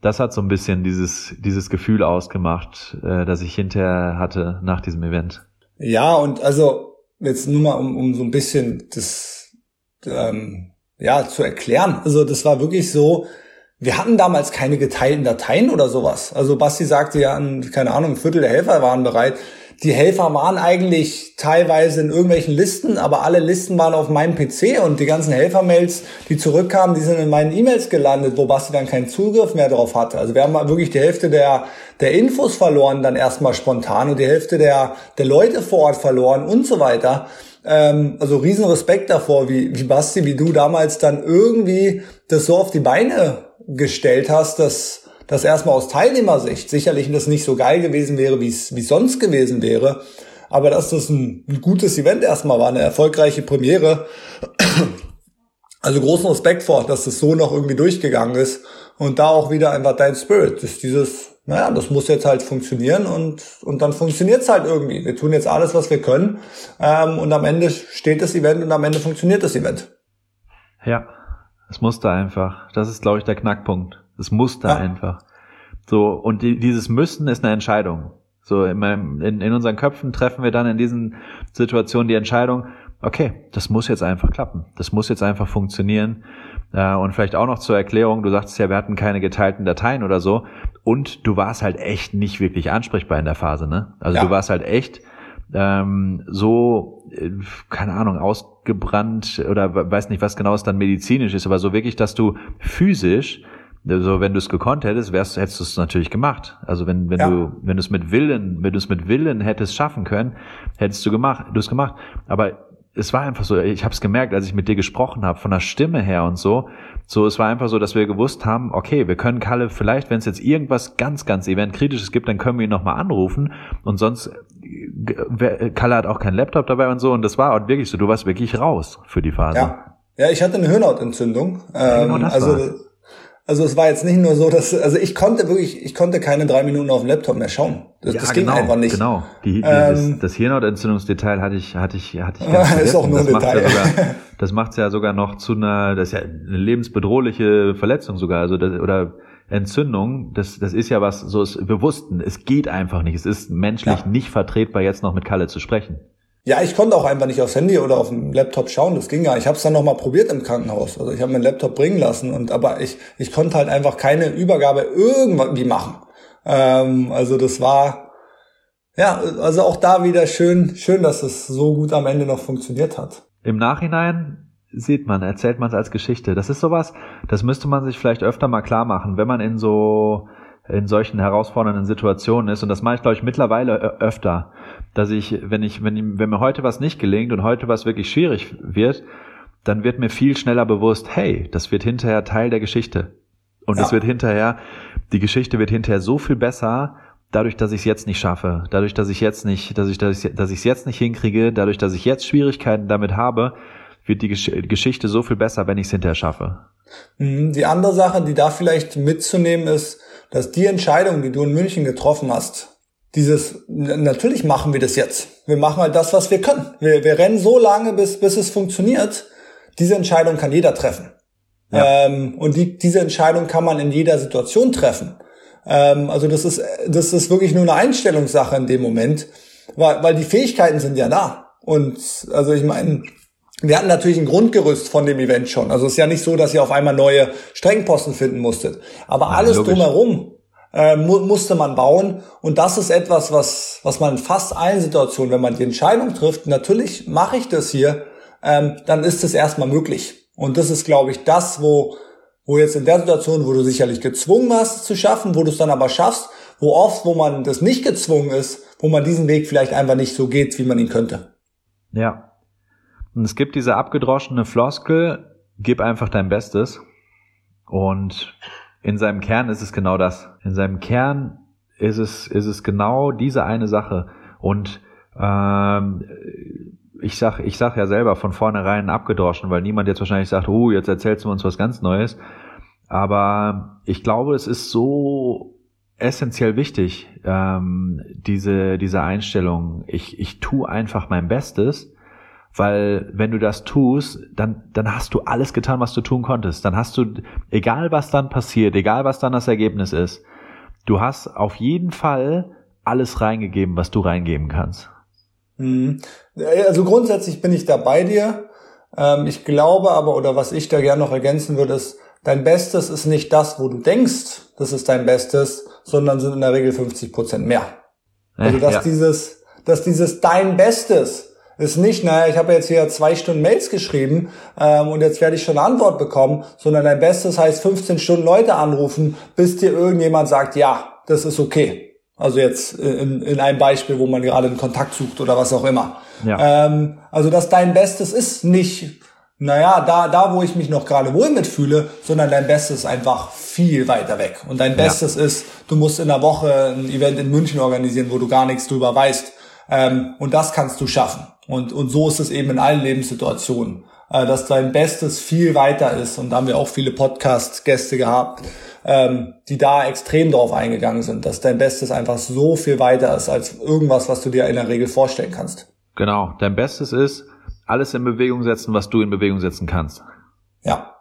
S1: das hat so ein bisschen dieses, dieses Gefühl ausgemacht, äh, das ich hinterher hatte nach diesem Event.
S2: Ja, und also jetzt nur mal, um, um so ein bisschen das ähm, ja zu erklären. Also das war wirklich so, wir hatten damals keine geteilten Dateien oder sowas. Also Basti sagte ja, keine Ahnung, ein Viertel der Helfer waren bereit. Die Helfer waren eigentlich teilweise in irgendwelchen Listen, aber alle Listen waren auf meinem PC und die ganzen Helfermails, die zurückkamen, die sind in meinen E-Mails gelandet, wo Basti dann keinen Zugriff mehr drauf hatte. Also wir haben wirklich die Hälfte der, der Infos verloren, dann erstmal spontan und die Hälfte der, der Leute vor Ort verloren und so weiter. Ähm, also riesen Respekt davor, wie, wie Basti, wie du damals dann irgendwie das so auf die Beine gestellt hast, dass das erstmal aus Teilnehmersicht sicherlich das nicht so geil gewesen wäre, wie es sonst gewesen wäre, aber dass das ein, ein gutes Event erstmal war, eine erfolgreiche Premiere. Also großen Respekt vor, dass das so noch irgendwie durchgegangen ist und da auch wieder einfach dein Spirit, ist dieses, naja, das muss jetzt halt funktionieren und, und dann funktioniert's halt irgendwie. Wir tun jetzt alles, was wir können ähm, und am Ende steht das Event und am Ende funktioniert das Event.
S1: Ja, es musste einfach. Das ist, glaube ich, der Knackpunkt. Es musste ja. einfach. So, und die, dieses Müssen ist eine Entscheidung. So, in, meinem, in, in unseren Köpfen treffen wir dann in diesen Situationen die Entscheidung, okay, das muss jetzt einfach klappen. Das muss jetzt einfach funktionieren. Äh, und vielleicht auch noch zur Erklärung, du sagst ja, wir hatten keine geteilten Dateien oder so. Und du warst halt echt nicht wirklich ansprechbar in der Phase, ne? Also ja. du warst halt echt ähm, so, äh, keine Ahnung, ausgebrannt oder weiß nicht, was genau es dann medizinisch ist, aber so wirklich, dass du physisch so wenn du es gekonnt hättest, wärst, hättest du es natürlich gemacht. Also wenn, wenn ja. du, wenn du es mit Willen, wenn du es mit Willen hättest schaffen können, hättest du gemacht, du es gemacht. Aber es war einfach so, ich habe es gemerkt, als ich mit dir gesprochen habe, von der Stimme her und so. So, es war einfach so, dass wir gewusst haben, okay, wir können Kalle vielleicht, wenn es jetzt irgendwas ganz, ganz eventkritisches gibt, dann können wir ihn nochmal anrufen. Und sonst, Kalle hat auch keinen Laptop dabei und so. Und das war auch wirklich so, du warst wirklich raus für die Phase.
S2: Ja, ja ich hatte eine Hirnhautentzündung. Ähm, genau also war's. Also es war jetzt nicht nur so, dass also ich konnte wirklich, ich konnte keine drei Minuten auf dem Laptop mehr schauen. Das,
S1: ja,
S2: das ging
S1: genau,
S2: einfach nicht.
S1: Genau. Die, ähm, das, das Hirnhautentzündungsdetail hatte ich, hatte ich, hatte ich ganz *laughs*
S2: Ist auch nur ein Detail. Ja
S1: sogar, *laughs* das macht es ja sogar noch zu einer, das ist ja eine lebensbedrohliche Verletzung sogar, also das, oder Entzündung. Das, das ist ja was, so ist, wir wussten, es geht einfach nicht. Es ist menschlich ja. nicht vertretbar, jetzt noch mit Kalle zu sprechen.
S2: Ja, ich konnte auch einfach nicht aufs Handy oder auf dem Laptop schauen. Das ging ja. Ich habe es dann noch mal probiert im Krankenhaus. Also ich habe meinen Laptop bringen lassen und aber ich ich konnte halt einfach keine Übergabe irgendwie machen. Ähm, also das war ja also auch da wieder schön schön, dass es so gut am Ende noch funktioniert hat.
S1: Im Nachhinein sieht man, erzählt man es als Geschichte. Das ist sowas, das müsste man sich vielleicht öfter mal klar machen, wenn man in so in solchen herausfordernden Situationen ist. Und das mache ich, glaube ich, mittlerweile öfter, dass ich, wenn ich, wenn, wenn mir heute was nicht gelingt und heute was wirklich schwierig wird, dann wird mir viel schneller bewusst, hey, das wird hinterher Teil der Geschichte. Und es wird hinterher, die Geschichte wird hinterher so viel besser, dadurch, dass ich es jetzt nicht schaffe, dadurch, dass ich jetzt nicht, dass ich, dass ich, dass ich es jetzt nicht hinkriege, dadurch, dass ich jetzt Schwierigkeiten damit habe, wird die Geschichte so viel besser, wenn ich es hinterher schaffe.
S2: Mhm. Die andere Sache, die da vielleicht mitzunehmen ist, dass die Entscheidung, die du in München getroffen hast, dieses, natürlich machen wir das jetzt. Wir machen halt das, was wir können. Wir, wir rennen so lange, bis, bis es funktioniert. Diese Entscheidung kann jeder treffen. Ja. Ähm, und die, diese Entscheidung kann man in jeder Situation treffen. Ähm, also das ist, das ist wirklich nur eine Einstellungssache in dem Moment, weil, weil die Fähigkeiten sind ja da. Und also ich meine, wir hatten natürlich ein Grundgerüst von dem Event schon. Also es ist ja nicht so, dass ihr auf einmal neue Strengposten finden musstet. Aber alles logisch. drumherum äh, mu musste man bauen. Und das ist etwas, was, was man in fast allen Situationen, wenn man die Entscheidung trifft, natürlich mache ich das hier, ähm, dann ist es erstmal möglich. Und das ist, glaube ich, das, wo, wo jetzt in der Situation, wo du sicherlich gezwungen warst, zu schaffen, wo du es dann aber schaffst, wo oft, wo man das nicht gezwungen ist, wo man diesen Weg vielleicht einfach nicht so geht, wie man ihn könnte.
S1: Ja, und es gibt diese abgedroschene Floskel, gib einfach dein Bestes. Und in seinem Kern ist es genau das. In seinem Kern ist es, ist es genau diese eine Sache. Und ähm, ich sag, ich sag ja selber von vornherein abgedroschen, weil niemand jetzt wahrscheinlich sagt, oh, jetzt erzählst du uns was ganz Neues. Aber ich glaube, es ist so essentiell wichtig, ähm, diese, diese Einstellung. Ich, ich tue einfach mein Bestes weil wenn du das tust, dann, dann hast du alles getan, was du tun konntest. Dann hast du, egal was dann passiert, egal was dann das Ergebnis ist, du hast auf jeden Fall alles reingegeben, was du reingeben kannst.
S2: Mhm. Also grundsätzlich bin ich da bei dir. Ähm, ich glaube aber, oder was ich da gerne noch ergänzen würde, ist, dein Bestes ist nicht das, wo du denkst, das ist dein Bestes, sondern sind in der Regel 50 Prozent mehr. Also dass ja. dieses, dass dieses dein Bestes ist nicht, naja, ich habe jetzt hier zwei Stunden Mails geschrieben ähm, und jetzt werde ich schon eine Antwort bekommen, sondern dein Bestes heißt 15 Stunden Leute anrufen, bis dir irgendjemand sagt, ja, das ist okay. Also jetzt in, in einem Beispiel, wo man gerade einen Kontakt sucht oder was auch immer. Ja. Ähm, also dass dein Bestes ist nicht, naja, da, da wo ich mich noch gerade wohl mitfühle, sondern dein Bestes ist einfach viel weiter weg. Und dein Bestes ja. ist, du musst in der Woche ein Event in München organisieren, wo du gar nichts drüber weißt. Ähm, und das kannst du schaffen. Und, und so ist es eben in allen Lebenssituationen, äh, dass dein Bestes viel weiter ist. Und da haben wir auch viele Podcast-Gäste gehabt, ähm, die da extrem drauf eingegangen sind, dass dein Bestes einfach so viel weiter ist als irgendwas, was du dir in der Regel vorstellen kannst.
S1: Genau, dein Bestes ist, alles in Bewegung setzen, was du in Bewegung setzen kannst.
S2: Ja.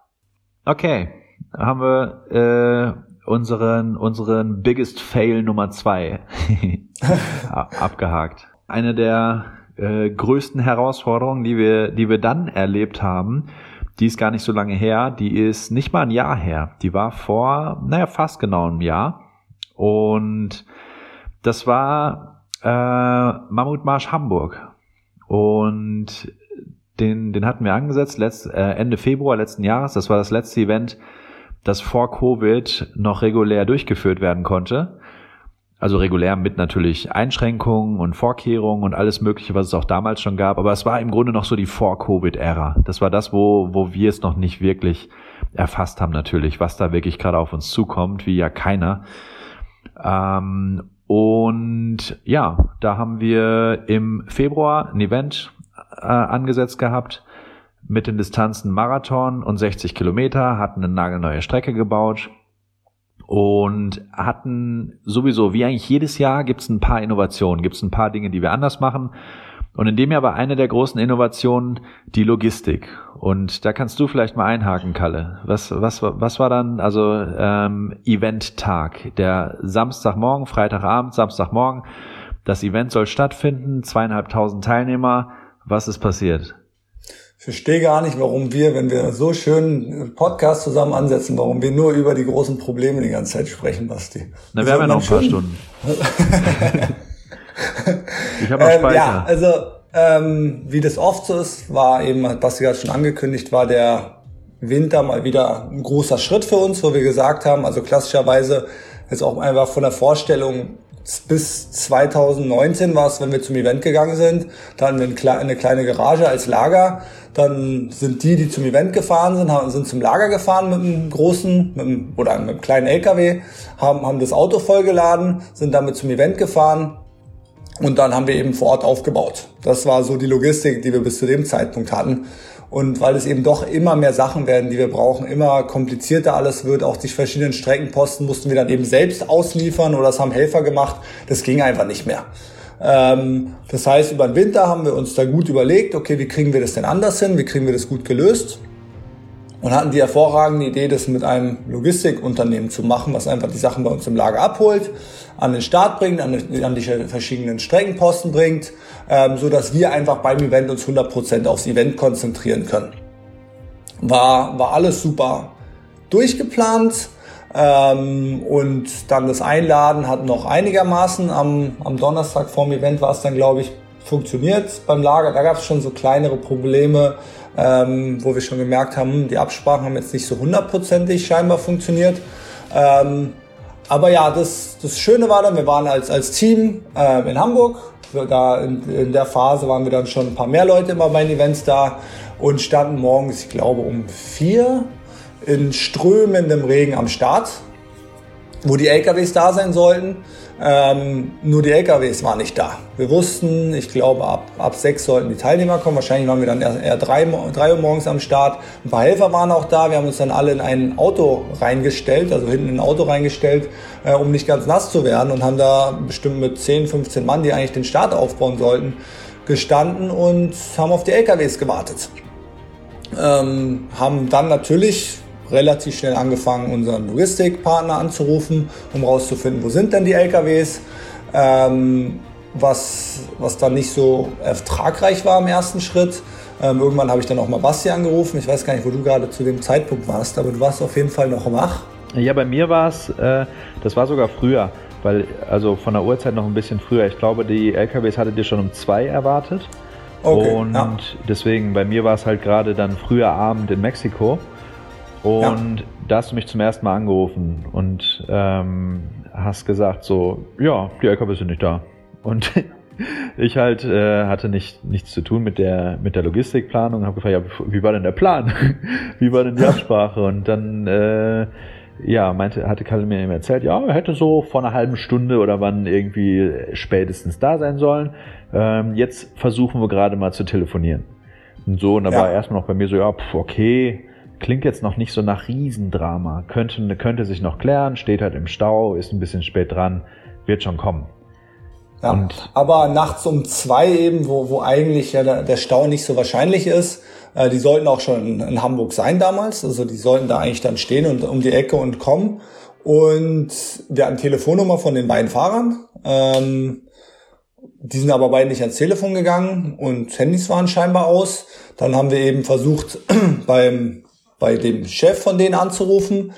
S1: Okay, haben wir äh, unseren unseren Biggest Fail Nummer zwei *laughs* *laughs* abgehakt. Eine der äh, größten Herausforderungen, die wir, die wir dann erlebt haben, die ist gar nicht so lange her, die ist nicht mal ein Jahr her. Die war vor, naja, fast genau einem Jahr. Und das war äh, Mammutmarsch Hamburg. Und den, den hatten wir angesetzt letzt, äh, Ende Februar letzten Jahres. Das war das letzte Event, das vor Covid noch regulär durchgeführt werden konnte. Also regulär mit natürlich Einschränkungen und Vorkehrungen und alles Mögliche, was es auch damals schon gab. Aber es war im Grunde noch so die Vor-Covid-Ära. Das war das, wo, wo wir es noch nicht wirklich erfasst haben natürlich, was da wirklich gerade auf uns zukommt, wie ja keiner. Ähm, und ja, da haben wir im Februar ein Event äh, angesetzt gehabt mit den Distanzen Marathon und 60 Kilometer, hatten eine nagelneue Strecke gebaut und hatten sowieso, wie eigentlich jedes Jahr, gibt es ein paar Innovationen, gibt es ein paar Dinge, die wir anders machen. Und in dem Jahr war eine der großen Innovationen die Logistik. Und da kannst du vielleicht mal einhaken, Kalle. Was, was, was war dann also ähm, Event-Tag? Der Samstagmorgen, Freitagabend, Samstagmorgen. Das Event soll stattfinden, zweieinhalbtausend Teilnehmer. Was ist passiert?
S2: Ich verstehe gar nicht, warum wir, wenn wir so schön Podcast zusammen ansetzen, warum wir nur über die großen Probleme die ganze Zeit sprechen, Basti.
S1: Na, wir haben ja noch ein paar Stunden.
S2: ich habe noch Speicher. Ähm, ja, also ähm, wie das oft so ist, war eben, hat Basti gerade schon angekündigt, war der Winter mal wieder ein großer Schritt für uns, wo wir gesagt haben, also klassischerweise jetzt auch einfach von der Vorstellung, bis 2019 war es, wenn wir zum Event gegangen sind. Da hatten wir eine kleine Garage als Lager. Dann sind die, die zum Event gefahren sind, sind zum Lager gefahren mit einem großen mit einem, oder mit einem kleinen LKW, haben, haben das Auto vollgeladen, sind damit zum Event gefahren und dann haben wir eben vor Ort aufgebaut. Das war so die Logistik, die wir bis zu dem Zeitpunkt hatten. Und weil es eben doch immer mehr Sachen werden, die wir brauchen, immer komplizierter alles wird, auch die verschiedenen Streckenposten mussten wir dann eben selbst ausliefern oder das haben Helfer gemacht. Das ging einfach nicht mehr. Ähm, das heißt, über den Winter haben wir uns da gut überlegt, okay, wie kriegen wir das denn anders hin? Wie kriegen wir das gut gelöst? Und hatten die hervorragende Idee, das mit einem Logistikunternehmen zu machen, was einfach die Sachen bei uns im Lager abholt, an den Start bringt, an die, an die verschiedenen Streckenposten bringt, ähm, so dass wir einfach beim Event uns 100% aufs Event konzentrieren können. War, war alles super durchgeplant ähm, und dann das Einladen hat noch einigermaßen am, am Donnerstag vorm Event war es dann, glaube ich, funktioniert beim Lager. Da gab es schon so kleinere Probleme, ähm, wo wir schon gemerkt haben, die Absprachen haben jetzt nicht so hundertprozentig scheinbar funktioniert. Ähm, aber ja, das, das Schöne war dann, wir waren als, als Team äh, in Hamburg. Da in, in der Phase waren wir dann schon ein paar mehr Leute immer bei den Events da und standen morgens, ich glaube, um vier in strömendem Regen am Start, wo die LKWs da sein sollten. Ähm, nur die LKWs waren nicht da. Wir wussten, ich glaube, ab, ab sechs sollten die Teilnehmer kommen. Wahrscheinlich waren wir dann eher, drei, drei Uhr morgens am Start. Ein paar Helfer waren auch da. Wir haben uns dann alle in ein Auto reingestellt, also hinten in ein Auto reingestellt, äh, um nicht ganz nass zu werden und haben da bestimmt mit 10, 15 Mann, die eigentlich den Start aufbauen sollten, gestanden und haben auf die LKWs gewartet. Ähm, haben dann natürlich relativ schnell angefangen, unseren Logistikpartner anzurufen, um herauszufinden, wo sind denn die LKWs. Ähm, was, was dann nicht so ertragreich war im ersten Schritt. Ähm, irgendwann habe ich dann auch mal Basti angerufen. Ich weiß gar nicht, wo du gerade zu dem Zeitpunkt warst, aber du warst auf jeden Fall noch wach.
S1: Ja, bei mir war es, äh, das war sogar früher, weil, also von der Uhrzeit noch ein bisschen früher. Ich glaube, die LKWs hattet ihr schon um zwei erwartet. Okay, und ja. deswegen, bei mir war es halt gerade dann früher Abend in Mexiko. Und ja. da hast du mich zum ersten Mal angerufen und ähm, hast gesagt so, ja, die LKWs sind nicht da. Und *laughs* ich halt äh, hatte nicht, nichts zu tun mit der, mit der Logistikplanung, habe gefragt, ja, wie war denn der Plan? *laughs* wie war denn die *laughs* Absprache? Und dann äh, ja, meinte, hatte Kalle mir eben erzählt, ja, er hätte so vor einer halben Stunde oder wann irgendwie spätestens da sein sollen. Ähm, jetzt versuchen wir gerade mal zu telefonieren. Und so, und da ja. war erstmal noch bei mir so, ja, pf, okay, klingt jetzt noch nicht so nach Riesendrama. Könnte, könnte sich noch klären, steht halt im Stau, ist ein bisschen spät dran, wird schon kommen.
S2: Ja, und aber nachts um zwei eben, wo, wo eigentlich ja der, der Stau nicht so wahrscheinlich ist, äh, die sollten auch schon in Hamburg sein damals, also die sollten da eigentlich dann stehen und um die Ecke und kommen. Und wir hatten Telefonnummer von den beiden Fahrern. Ähm, die sind aber beide nicht ans Telefon gegangen und Handys waren scheinbar aus. Dann haben wir eben versucht, *clears throat* beim, bei dem Chef von denen anzurufen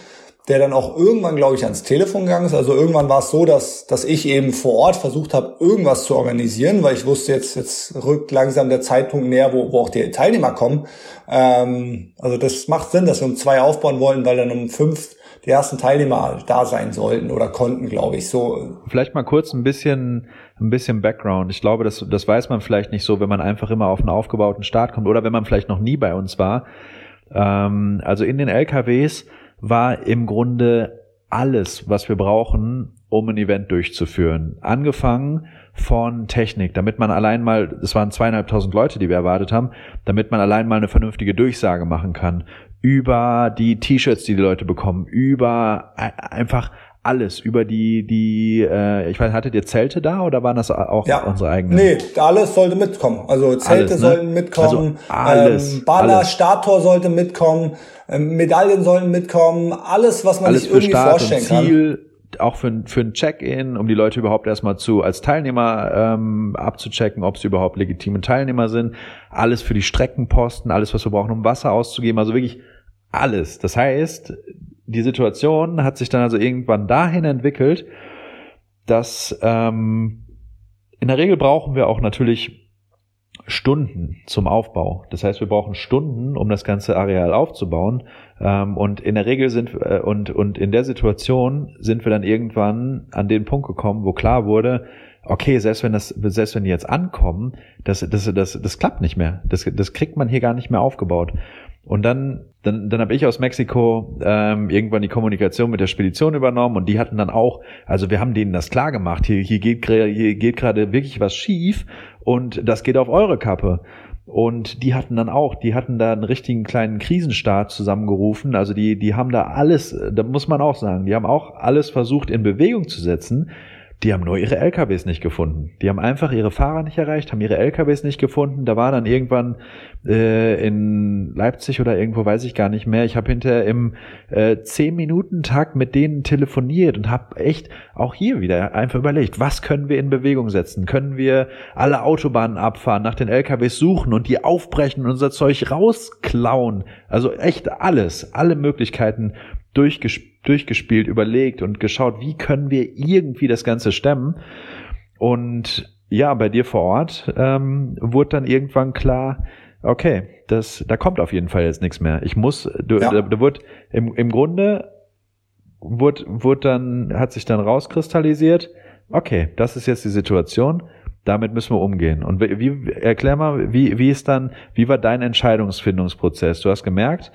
S2: der dann auch irgendwann, glaube ich, ans Telefon gegangen ist. Also irgendwann war es so, dass, dass ich eben vor Ort versucht habe, irgendwas zu organisieren, weil ich wusste, jetzt, jetzt rückt langsam der Zeitpunkt näher, wo, wo auch die Teilnehmer kommen. Ähm, also das macht Sinn, dass wir um zwei aufbauen wollen, weil dann um fünf die ersten Teilnehmer da sein sollten oder konnten, glaube ich. So.
S1: Vielleicht mal kurz ein bisschen, ein bisschen Background. Ich glaube, das, das weiß man vielleicht nicht so, wenn man einfach immer auf einen aufgebauten Start kommt oder wenn man vielleicht noch nie bei uns war. Ähm, also in den LKWs war im Grunde alles, was wir brauchen, um ein Event durchzuführen. Angefangen von Technik, damit man allein mal, es waren zweieinhalbtausend Leute, die wir erwartet haben, damit man allein mal eine vernünftige Durchsage machen kann. Über die T-Shirts, die die Leute bekommen, über einfach alles über die, die, äh, ich weiß, hattet ihr Zelte da oder waren das auch ja. unsere eigenen?
S2: Nee, alles sollte mitkommen. Also Zelte alles, ne? sollten mitkommen, also alles, ähm, Banner, alles. Starttor sollte mitkommen, ähm, Medaillen sollten mitkommen, alles, was man alles sich irgendwie Start vorstellen Ziel, kann
S1: auch für, für ein Check-in, um die Leute überhaupt erstmal zu als Teilnehmer ähm, abzuchecken, ob sie überhaupt legitime Teilnehmer sind. Alles für die Streckenposten, alles, was wir brauchen, um Wasser auszugeben. Also wirklich alles. Das heißt, die Situation hat sich dann also irgendwann dahin entwickelt, dass ähm, in der Regel brauchen wir auch natürlich Stunden zum Aufbau. Das heißt, wir brauchen Stunden, um das ganze Areal aufzubauen. Ähm, und in der Regel sind äh, und und in der Situation sind wir dann irgendwann an den Punkt gekommen, wo klar wurde, okay, selbst wenn das, selbst wenn die jetzt ankommen, das, das, das, das klappt nicht mehr. Das, das kriegt man hier gar nicht mehr aufgebaut. Und dann, dann, dann habe ich aus Mexiko ähm, irgendwann die Kommunikation mit der Spedition übernommen und die hatten dann auch, also wir haben denen das klar gemacht, hier, hier geht hier geht gerade wirklich was schief und das geht auf eure Kappe. Und die hatten dann auch, die hatten da einen richtigen kleinen Krisenstart zusammengerufen. Also die, die haben da alles, da muss man auch sagen, die haben auch alles versucht in Bewegung zu setzen. Die haben nur ihre LKWs nicht gefunden. Die haben einfach ihre Fahrer nicht erreicht, haben ihre LKWs nicht gefunden. Da war dann irgendwann äh, in Leipzig oder irgendwo, weiß ich gar nicht mehr. Ich habe hinterher im äh, 10-Minuten-Takt mit denen telefoniert und habe echt auch hier wieder einfach überlegt, was können wir in Bewegung setzen? Können wir alle Autobahnen abfahren, nach den LKWs suchen und die aufbrechen und unser Zeug rausklauen? Also echt alles, alle Möglichkeiten durchgespielt durchgespielt, überlegt und geschaut, wie können wir irgendwie das Ganze stemmen. Und ja, bei dir vor Ort ähm, wurde dann irgendwann klar, okay, das, da kommt auf jeden Fall jetzt nichts mehr. Ich muss, du, ja. da, da wird im, im Grunde wurde, wurde dann, hat sich dann rauskristallisiert, okay, das ist jetzt die Situation, damit müssen wir umgehen. Und wie, wie erklär mal, wie, wie ist dann, wie war dein Entscheidungsfindungsprozess? Du hast gemerkt,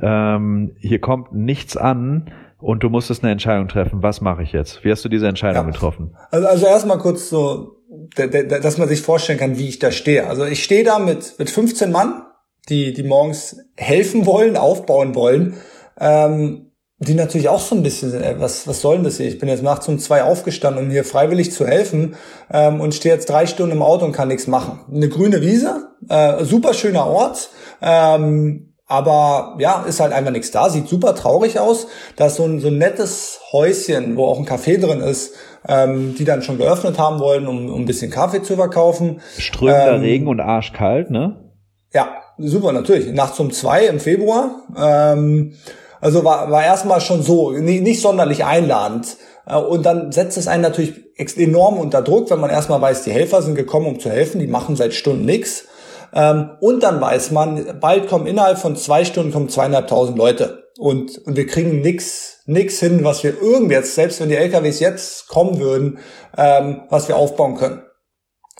S1: ähm, hier kommt nichts an, und du musstest eine Entscheidung treffen. Was mache ich jetzt? Wie hast du diese Entscheidung ja. getroffen?
S2: Also, also erstmal kurz so, dass man sich vorstellen kann, wie ich da stehe. Also ich stehe da mit, mit 15 Mann, die, die morgens helfen wollen, aufbauen wollen, ähm, die natürlich auch so ein bisschen sind, ey, was, was soll denn das hier? Ich bin jetzt nachts um zwei aufgestanden, um hier freiwillig zu helfen ähm, und stehe jetzt drei Stunden im Auto und kann nichts machen. Eine grüne Wiese, äh, super schöner Ort, ähm, aber ja, ist halt einfach nichts da. Sieht super traurig aus. Da ist so ein, so ein nettes Häuschen, wo auch ein Café drin ist, ähm, die dann schon geöffnet haben wollen, um, um ein bisschen Kaffee zu verkaufen.
S1: Strömender ähm, Regen und arschkalt, ne?
S2: Ja, super, natürlich. Nachts um zwei im Februar. Ähm, also war, war erstmal schon so, nicht, nicht sonderlich einladend. Äh, und dann setzt es einen natürlich enorm unter Druck, wenn man erstmal weiß, die Helfer sind gekommen, um zu helfen, die machen seit Stunden nichts. Ähm, und dann weiß man, bald kommen innerhalb von zwei Stunden kommen zweieinhalbtausend Leute. Und, und wir kriegen nix, nix hin, was wir irgendwie jetzt, selbst wenn die LKWs jetzt kommen würden, ähm, was wir aufbauen können.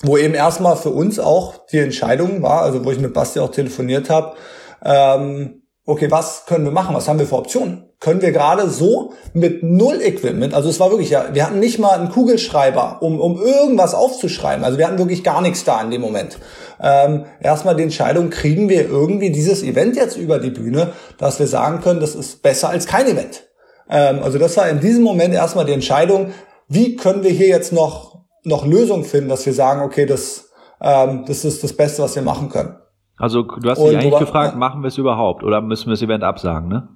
S2: Wo eben erstmal für uns auch die Entscheidung war, also wo ich mit Basti auch telefoniert habe, ähm, okay, was können wir machen? Was haben wir für Optionen? Können wir gerade so mit null Equipment, also es war wirklich, ja, wir hatten nicht mal einen Kugelschreiber, um, um irgendwas aufzuschreiben. Also wir hatten wirklich gar nichts da in dem Moment. Ähm, erstmal die Entscheidung, kriegen wir irgendwie dieses Event jetzt über die Bühne, dass wir sagen können, das ist besser als kein Event. Ähm, also das war in diesem Moment erstmal die Entscheidung, wie können wir hier jetzt noch, noch Lösungen finden, dass wir sagen, okay, das, ähm, das ist das Beste, was wir machen können.
S1: Also du hast dich eigentlich gefragt, machen wir es überhaupt oder müssen wir das Event absagen, ne?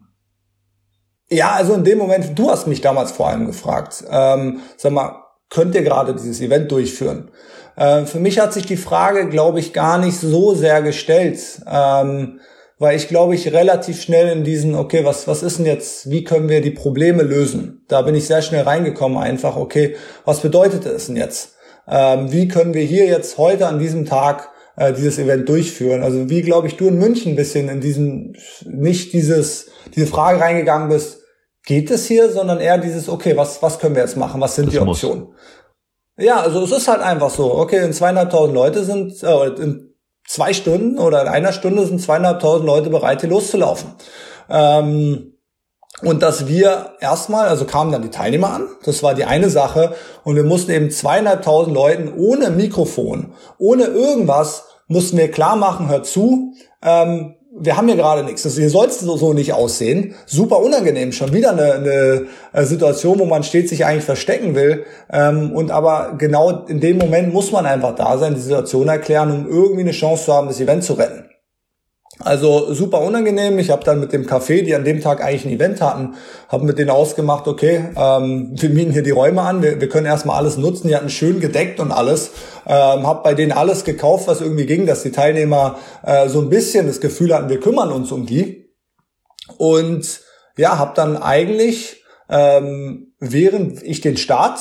S2: Ja, also in dem Moment, du hast mich damals vor allem gefragt, ähm, sag mal, könnt ihr gerade dieses Event durchführen? Äh, für mich hat sich die Frage, glaube ich, gar nicht so sehr gestellt, ähm, weil ich glaube ich relativ schnell in diesen, okay, was, was ist denn jetzt, wie können wir die Probleme lösen? Da bin ich sehr schnell reingekommen, einfach, okay, was bedeutet es denn jetzt? Ähm, wie können wir hier jetzt heute an diesem Tag äh, dieses Event durchführen. Also wie, glaube ich, du in München ein bisschen in diesem, nicht dieses, diese Frage reingegangen bist, geht es hier, sondern eher dieses, okay, was, was können wir jetzt machen, was sind das die Optionen? Muss. Ja, also es ist halt einfach so, okay, in zweieinhalbtausend Leute sind, äh, in zwei Stunden oder in einer Stunde sind zweieinhalbtausend Leute bereit, hier loszulaufen. Ähm, und dass wir erstmal, also kamen dann die Teilnehmer an, das war die eine Sache, und wir mussten eben zweieinhalbtausend Leuten ohne Mikrofon, ohne irgendwas mussten wir klar machen, hört zu, ähm, wir haben hier gerade nichts. Das, hier soll es so, so nicht aussehen. Super unangenehm. Schon wieder eine, eine äh, Situation, wo man stets sich eigentlich verstecken will. Ähm, und aber genau in dem Moment muss man einfach da sein, die Situation erklären, um irgendwie eine Chance zu haben, das Event zu retten. Also super unangenehm. Ich habe dann mit dem Café, die an dem Tag eigentlich ein Event hatten, habe mit denen ausgemacht, okay, ähm, wir mieten hier die Räume an, wir, wir können erstmal alles nutzen. Die hatten schön gedeckt und alles. Ähm, habe bei denen alles gekauft, was irgendwie ging, dass die Teilnehmer äh, so ein bisschen das Gefühl hatten, wir kümmern uns um die. Und ja, habe dann eigentlich, ähm, während ich den Start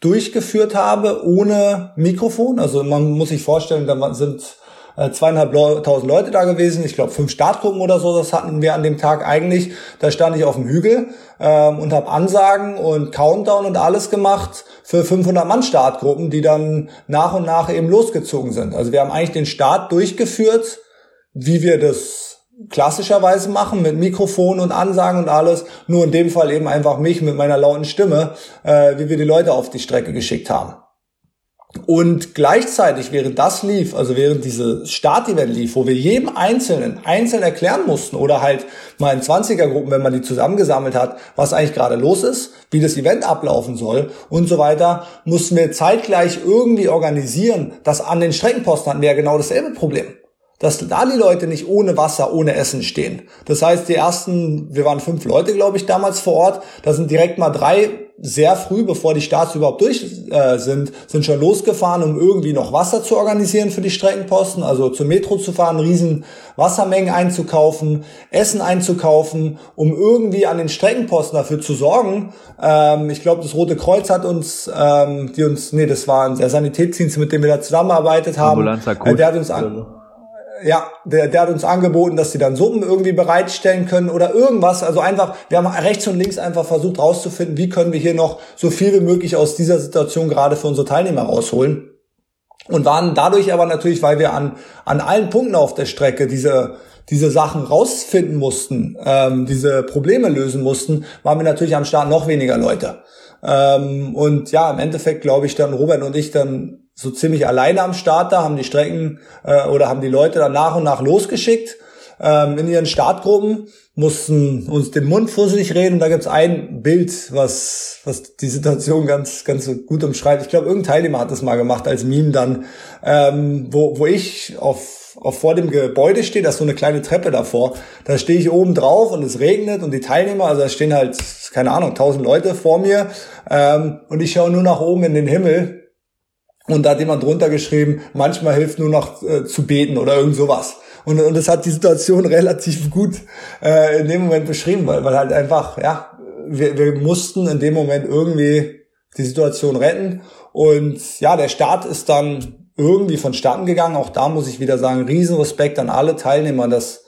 S2: durchgeführt habe, ohne Mikrofon, also man muss sich vorstellen, da sind äh, zweieinhalbtausend Leute da gewesen. Ich glaube, fünf Startgruppen oder so, das hatten wir an dem Tag eigentlich. Da stand ich auf dem Hügel ähm, und habe Ansagen und Countdown und alles gemacht für 500 Mann Startgruppen, die dann nach und nach eben losgezogen sind. Also wir haben eigentlich den Start durchgeführt, wie wir das klassischerweise machen mit Mikrofon und Ansagen und alles, nur in dem Fall eben einfach mich mit meiner lauten Stimme, äh, wie wir die Leute auf die Strecke geschickt haben. Und gleichzeitig, während das lief, also während diese Start-Event lief, wo wir jedem Einzelnen einzeln erklären mussten oder halt mal in 20er-Gruppen, wenn man die zusammengesammelt hat, was eigentlich gerade los ist, wie das Event ablaufen soll und so weiter, mussten wir zeitgleich irgendwie organisieren, dass an den Streckenposten hatten wir ja genau dasselbe Problem dass da die Leute nicht ohne Wasser, ohne Essen stehen. Das heißt, die ersten, wir waren fünf Leute, glaube ich, damals vor Ort, da sind direkt mal drei sehr früh, bevor die Starts überhaupt durch äh, sind, sind schon losgefahren, um irgendwie noch Wasser zu organisieren für die Streckenposten, also zur Metro zu fahren, riesen Wassermengen einzukaufen, Essen einzukaufen, um irgendwie an den Streckenposten dafür zu sorgen. Ähm, ich glaube, das Rote Kreuz hat uns, ähm, die uns, nee, das war der Sanitätsdienst, mit dem wir da zusammengearbeitet haben, äh, der hat uns an, ja, der, der hat uns angeboten, dass sie dann Suppen irgendwie bereitstellen können oder irgendwas. Also einfach, wir haben rechts und links einfach versucht rauszufinden, wie können wir hier noch so viel wie möglich aus dieser Situation gerade für unsere Teilnehmer rausholen. Und waren dadurch aber natürlich, weil wir an, an allen Punkten auf der Strecke diese, diese Sachen rausfinden mussten, ähm, diese Probleme lösen mussten, waren wir natürlich am Start noch weniger Leute. Ähm, und ja, im Endeffekt glaube ich dann Robert und ich dann so ziemlich alleine am Start da, haben die Strecken äh, oder haben die Leute dann nach und nach losgeschickt ähm, in ihren Startgruppen, mussten uns den Mund fusselig reden. Und da gibt's ein Bild, was, was die Situation ganz, ganz gut umschreibt. Ich glaube, irgendein Teilnehmer hat das mal gemacht als Meme dann, ähm, wo, wo ich auf, auf vor dem Gebäude stehe, da ist so eine kleine Treppe davor. Da stehe ich oben drauf und es regnet und die Teilnehmer, also da stehen halt, keine Ahnung, tausend Leute vor mir ähm, und ich schaue nur nach oben in den Himmel und da hat jemand drunter geschrieben, manchmal hilft nur noch äh, zu beten oder irgend sowas. Und, und das hat die Situation *laughs* relativ gut äh, in dem Moment beschrieben, weil, weil halt einfach, ja, wir, wir mussten in dem Moment irgendwie die Situation retten. Und ja, der Start ist dann irgendwie vonstatten gegangen. Auch da muss ich wieder sagen, Riesenrespekt an alle Teilnehmer, dass,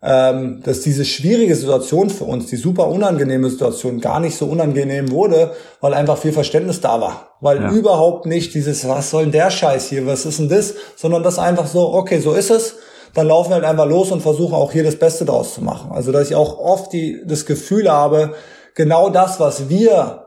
S2: ähm, dass diese schwierige Situation für uns, die super unangenehme Situation, gar nicht so unangenehm wurde, weil einfach viel Verständnis da war. Weil ja. überhaupt nicht dieses, was soll denn der Scheiß hier, was ist denn das, sondern das einfach so, okay, so ist es. Dann laufen wir halt einfach los und versuchen auch hier das Beste draus zu machen. Also, dass ich auch oft die, das Gefühl habe, genau das, was wir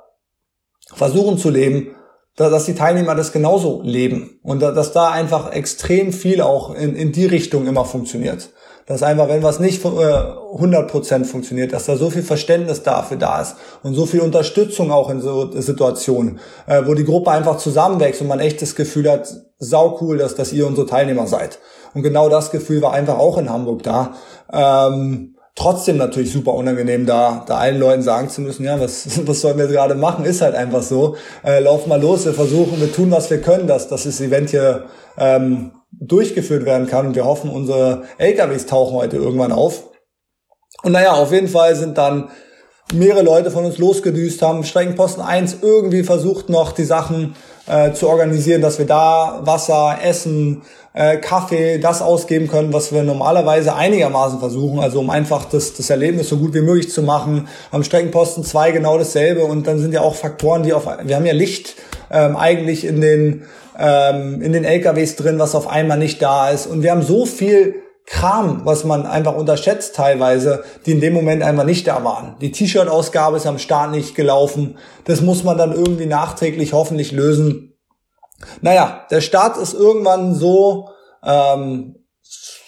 S2: versuchen zu leben, dass die Teilnehmer das genauso leben und dass da einfach extrem viel auch in, in die Richtung immer funktioniert. Dass einfach, wenn was nicht 100% äh, funktioniert, dass da so viel Verständnis dafür da ist und so viel Unterstützung auch in so Situationen, äh, wo die Gruppe einfach zusammenwächst und man echt das Gefühl hat, sau cool, dass, dass ihr unsere Teilnehmer seid. Und genau das Gefühl war einfach auch in Hamburg da. Ähm, trotzdem natürlich super unangenehm, da, da allen Leuten sagen zu müssen, ja, was, *laughs* was sollen wir gerade machen, ist halt einfach so. Äh, lauf mal los, wir versuchen, wir tun, was wir können, dass, dass das Event hier ähm, durchgeführt werden kann und wir hoffen, unsere LKWs tauchen heute irgendwann auf. Und naja, auf jeden Fall sind dann mehrere Leute von uns losgedüst, haben Streckenposten 1 irgendwie versucht noch die Sachen äh, zu organisieren, dass wir da Wasser, Essen, äh, Kaffee, das ausgeben können, was wir normalerweise einigermaßen versuchen, also um einfach das, das Erlebnis so gut wie möglich zu machen. Am Streckenposten 2 genau dasselbe und dann sind ja auch Faktoren, die auf, wir haben ja Licht ähm, eigentlich in den, ähm, in den LKWs drin, was auf einmal nicht da ist und wir haben so viel Kram, was man einfach unterschätzt teilweise, die in dem Moment einfach nicht da waren. Die T-Shirt-Ausgabe ist am Start nicht gelaufen. Das muss man dann irgendwie nachträglich hoffentlich lösen. Naja, der Start ist irgendwann so, ähm,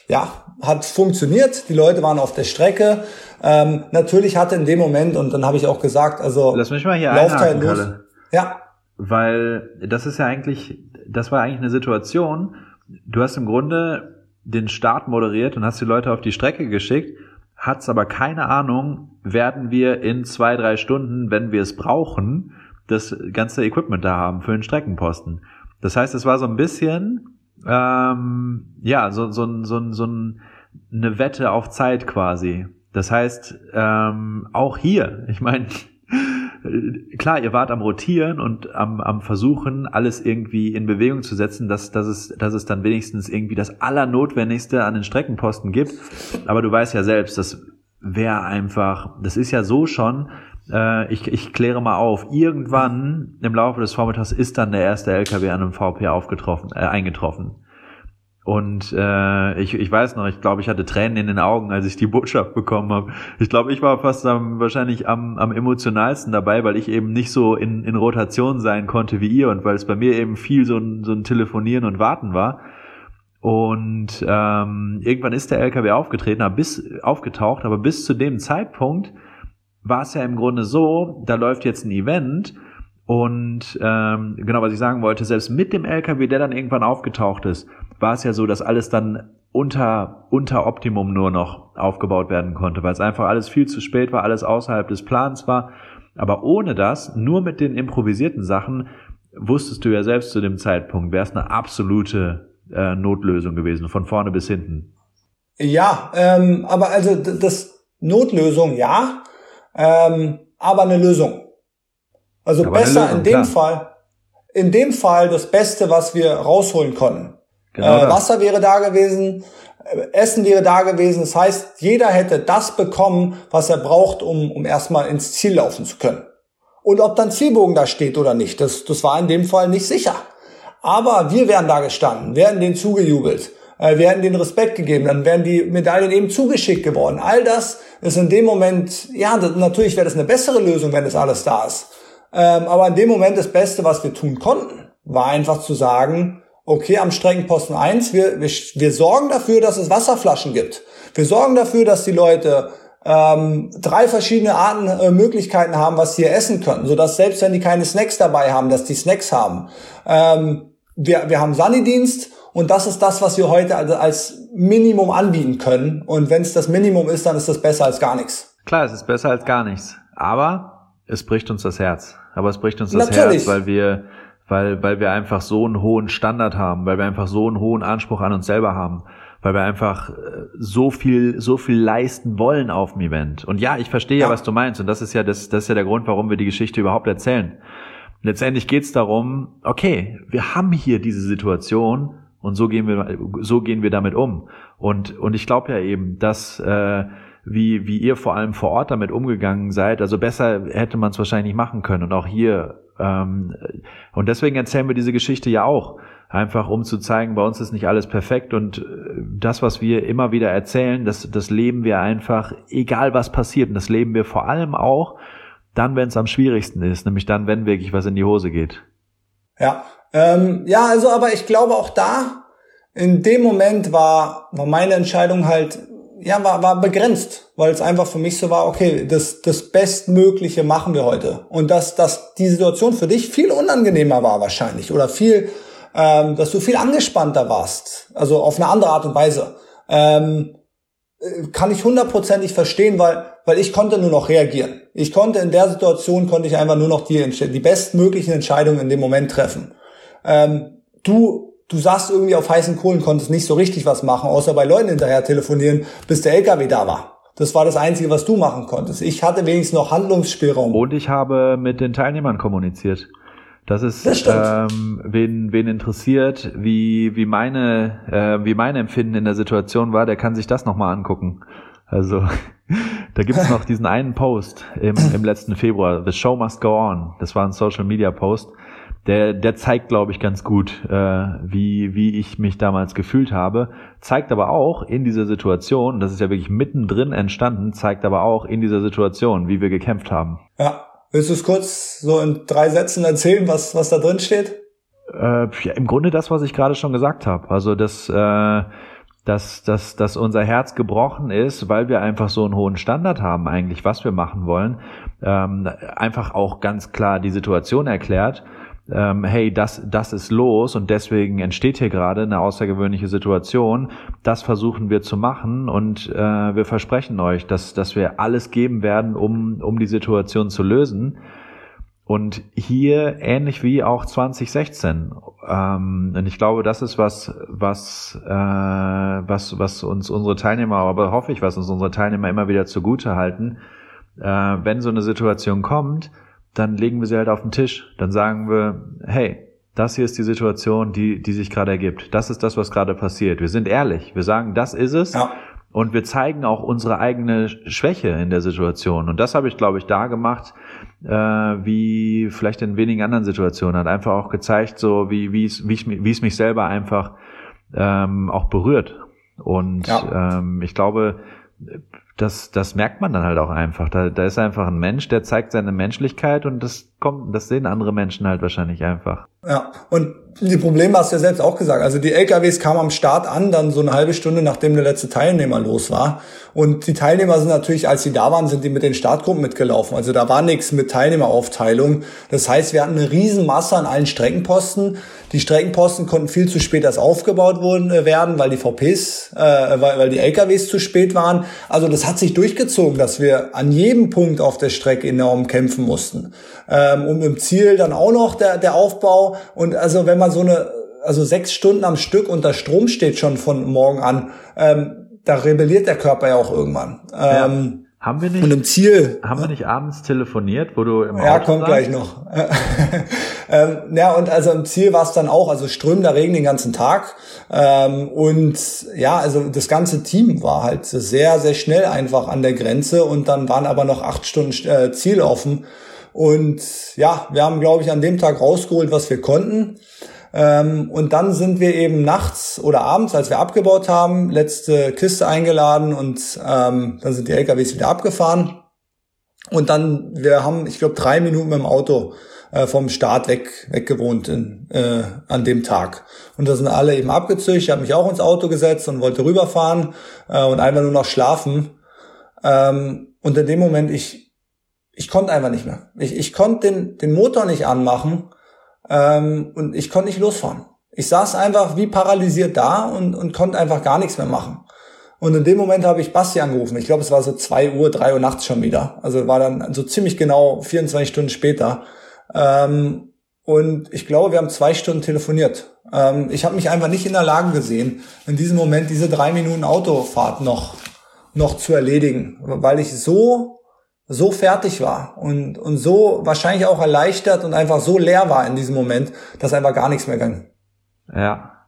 S2: ja, hat funktioniert. Die Leute waren auf der Strecke. Ähm, natürlich hatte in dem Moment, und dann habe ich auch gesagt, also
S1: Lass mich mal hier einhaken, los. Kalle. Ja. Weil das ist ja eigentlich, das war eigentlich eine Situation, du hast im Grunde den Start moderiert und hast die Leute auf die Strecke geschickt, hat's aber keine Ahnung, werden wir in zwei, drei Stunden, wenn wir es brauchen, das ganze Equipment da haben für den Streckenposten. Das heißt, es war so ein bisschen, ähm, ja, so, so, so, so eine Wette auf Zeit quasi. Das heißt, ähm, auch hier, ich meine, klar, ihr wart am Rotieren und am, am Versuchen, alles irgendwie in Bewegung zu setzen, dass, dass, es, dass es dann wenigstens irgendwie das Allernotwendigste an den Streckenposten gibt. Aber du weißt ja selbst, das wäre einfach, das ist ja so schon äh, ich, ich kläre mal auf. Irgendwann im Laufe des Vormittags ist dann der erste LKW an einem VP aufgetroffen, äh, eingetroffen. Und äh, ich, ich weiß noch, ich glaube, ich hatte Tränen in den Augen, als ich die Botschaft bekommen habe. Ich glaube, ich war fast am, wahrscheinlich am, am emotionalsten dabei, weil ich eben nicht so in, in Rotation sein konnte wie ihr und weil es bei mir eben viel so ein, so ein Telefonieren und Warten war. Und ähm, irgendwann ist der LKW aufgetreten, bis aufgetaucht, aber bis zu dem Zeitpunkt war es ja im Grunde so, da läuft jetzt ein Event und ähm, genau, was ich sagen wollte, selbst mit dem LKW, der dann irgendwann aufgetaucht ist, war es ja so, dass alles dann unter, unter Optimum nur noch aufgebaut werden konnte, weil es einfach alles viel zu spät war, alles außerhalb des Plans war. Aber ohne das, nur mit den improvisierten Sachen, wusstest du ja selbst zu dem Zeitpunkt, wäre es eine absolute äh, Notlösung gewesen, von vorne bis hinten.
S2: Ja, ähm, aber also das Notlösung, ja, ähm, aber eine Lösung. Also aber besser Lösung, in dem klar. Fall, in dem Fall das Beste, was wir rausholen konnten. Genau äh, Wasser wäre da gewesen, äh, Essen wäre da gewesen. Das heißt, jeder hätte das bekommen, was er braucht, um, um erstmal ins Ziel laufen zu können. Und ob dann Zielbogen da steht oder nicht, das, das war in dem Fall nicht sicher. Aber wir wären da gestanden, werden denen zugejubelt äh, werden den Respekt gegeben, dann werden die Medaillen eben zugeschickt geworden. All das ist in dem Moment, ja, das, natürlich wäre das eine bessere Lösung, wenn das alles da ist. Ähm, aber in dem Moment das Beste, was wir tun konnten, war einfach zu sagen, okay, am Streckenposten 1, wir, wir, wir sorgen dafür, dass es Wasserflaschen gibt. Wir sorgen dafür, dass die Leute ähm, drei verschiedene Arten, äh, Möglichkeiten haben, was sie essen können, sodass selbst wenn die keine Snacks dabei haben, dass die Snacks haben. Ähm, wir, wir haben Sunny-Dienst und das ist das, was wir heute also als Minimum anbieten können. Und wenn es das Minimum ist, dann ist das besser als gar nichts.
S1: Klar, es ist besser als gar nichts. Aber es bricht uns das Herz. Aber es bricht uns das Natürlich. Herz, weil wir, weil, weil wir einfach so einen hohen Standard haben, weil wir einfach so einen hohen Anspruch an uns selber haben, weil wir einfach äh, so viel, so viel leisten wollen auf dem Event. Und ja, ich verstehe ja, was du meinst. Und das ist ja das, das ist ja der Grund, warum wir die Geschichte überhaupt erzählen. Letztendlich geht es darum, okay, wir haben hier diese Situation und so gehen wir, so gehen wir damit um. Und, und ich glaube ja eben, dass äh, wie, wie ihr vor allem vor Ort damit umgegangen seid. Also besser hätte man es wahrscheinlich nicht machen können. Und auch hier. Ähm, und deswegen erzählen wir diese Geschichte ja auch. Einfach um zu zeigen, bei uns ist nicht alles perfekt und äh, das, was wir immer wieder erzählen, das, das leben wir einfach, egal was passiert. Und das leben wir vor allem auch dann, wenn es am schwierigsten ist, nämlich dann, wenn wirklich was in die Hose geht.
S2: Ja, ähm, ja, also aber ich glaube auch da, in dem Moment war, war meine Entscheidung halt ja, war, war begrenzt, weil es einfach für mich so war, okay, das, das Bestmögliche machen wir heute. Und dass, dass die Situation für dich viel unangenehmer war wahrscheinlich oder viel, ähm, dass du viel angespannter warst, also auf eine andere Art und Weise, ähm, äh, kann ich hundertprozentig verstehen, weil, weil ich konnte nur noch reagieren. Ich konnte in der Situation, konnte ich einfach nur noch die, die bestmöglichen Entscheidungen in dem Moment treffen. Ähm, du du saßt irgendwie auf heißen Kohlen, konntest nicht so richtig was machen, außer bei Leuten hinterher telefonieren, bis der LKW da war. Das war das Einzige, was du machen konntest. Ich hatte wenigstens noch Handlungsspielraum.
S1: Und ich habe mit den Teilnehmern kommuniziert. Das ist, das ähm, wen, wen interessiert, wie, wie, meine, äh, wie mein Empfinden in der Situation war, der kann sich das nochmal angucken. Also *laughs* da gibt's noch diesen einen Post im, im letzten Februar, The Show Must Go On. Das war ein Social Media Post der, der zeigt, glaube ich, ganz gut, äh, wie, wie ich mich damals gefühlt habe. Zeigt aber auch in dieser Situation, das ist ja wirklich mittendrin entstanden, zeigt aber auch in dieser Situation, wie wir gekämpft haben.
S2: Ja. Willst du es kurz so in drei Sätzen erzählen, was, was da drin steht?
S1: Äh, ja, Im Grunde das, was ich gerade schon gesagt habe. Also das, äh, dass, dass, dass unser Herz gebrochen ist, weil wir einfach so einen hohen Standard haben, eigentlich, was wir machen wollen. Ähm, einfach auch ganz klar die Situation erklärt ähm, hey, das, das ist los und deswegen entsteht hier gerade eine außergewöhnliche Situation. Das versuchen wir zu machen und äh, wir versprechen euch, dass, dass wir alles geben werden, um, um die Situation zu lösen. Und hier ähnlich wie auch 2016. Ähm, und ich glaube, das ist was, was, äh, was, was uns unsere Teilnehmer, aber hoffe ich, was uns unsere Teilnehmer immer wieder zugute halten. Äh, wenn so eine Situation kommt, dann legen wir sie halt auf den Tisch. Dann sagen wir, hey, das hier ist die Situation, die, die sich gerade ergibt. Das ist das, was gerade passiert. Wir sind ehrlich. Wir sagen, das ist es. Ja. Und wir zeigen auch unsere eigene Schwäche in der Situation. Und das habe ich, glaube ich, da gemacht, äh, wie vielleicht in wenigen anderen Situationen. Hat einfach auch gezeigt, so wie, wie, es, wie, ich, wie es mich selber einfach ähm, auch berührt. Und ja. ähm, ich glaube, das, das merkt man dann halt auch einfach. Da, da ist einfach ein Mensch, der zeigt seine Menschlichkeit und das kommt, das sehen andere Menschen halt wahrscheinlich einfach.
S2: Ja, und die Probleme hast du ja selbst auch gesagt. Also die LKWs kamen am Start an, dann so eine halbe Stunde, nachdem der letzte Teilnehmer los war. Und die Teilnehmer sind natürlich, als sie da waren, sind die mit den Startgruppen mitgelaufen. Also da war nichts mit Teilnehmeraufteilung. Das heißt, wir hatten eine Riesenmasse an allen Streckenposten. Die Streckenposten konnten viel zu spät erst aufgebaut worden, äh, werden, weil die VPs, äh, weil, weil die LKWs zu spät waren. Also das hat sich durchgezogen, dass wir an jedem Punkt auf der Strecke enorm kämpfen mussten. Ähm, und im Ziel dann auch noch der, der Aufbau. Und also wenn man so eine, also sechs Stunden am Stück unter Strom steht schon von morgen an, ähm, da rebelliert der Körper ja auch irgendwann. Ähm,
S1: ja. Haben wir nicht,
S2: und im Ziel.
S1: Haben wir nicht abends telefoniert, wo du im
S2: Ja, Auto kommt gleich noch. *laughs* ähm, ja, und also im Ziel war es dann auch, also strömender Regen den ganzen Tag. Ähm, und ja, also das ganze Team war halt sehr, sehr schnell einfach an der Grenze und dann waren aber noch acht Stunden äh, Ziel offen. Und ja, wir haben, glaube ich, an dem Tag rausgeholt, was wir konnten. Ähm, und dann sind wir eben nachts oder abends, als wir abgebaut haben, letzte Kiste eingeladen und ähm, dann sind die LKWs wieder abgefahren. Und dann, wir haben, ich glaube, drei Minuten mit dem Auto äh, vom Start weg, weg gewohnt in, äh, an dem Tag. Und da sind alle eben abgezüchtet. Ich habe mich auch ins Auto gesetzt und wollte rüberfahren äh, und einfach nur noch schlafen. Ähm, und in dem Moment, ich, ich konnte einfach nicht mehr. Ich, ich konnte den, den Motor nicht anmachen ähm, und ich konnte nicht losfahren. Ich saß einfach wie paralysiert da und, und konnte einfach gar nichts mehr machen. Und in dem Moment habe ich Basti angerufen. Ich glaube, es war so zwei Uhr, drei Uhr nachts schon wieder. Also war dann so ziemlich genau 24 Stunden später. Ähm, und ich glaube, wir haben zwei Stunden telefoniert. Ähm, ich habe mich einfach nicht in der Lage gesehen, in diesem Moment diese drei Minuten Autofahrt noch, noch zu erledigen, weil ich so, so fertig war und, und so wahrscheinlich auch erleichtert und einfach so leer war in diesem Moment, dass einfach gar nichts mehr ging.
S1: Ja.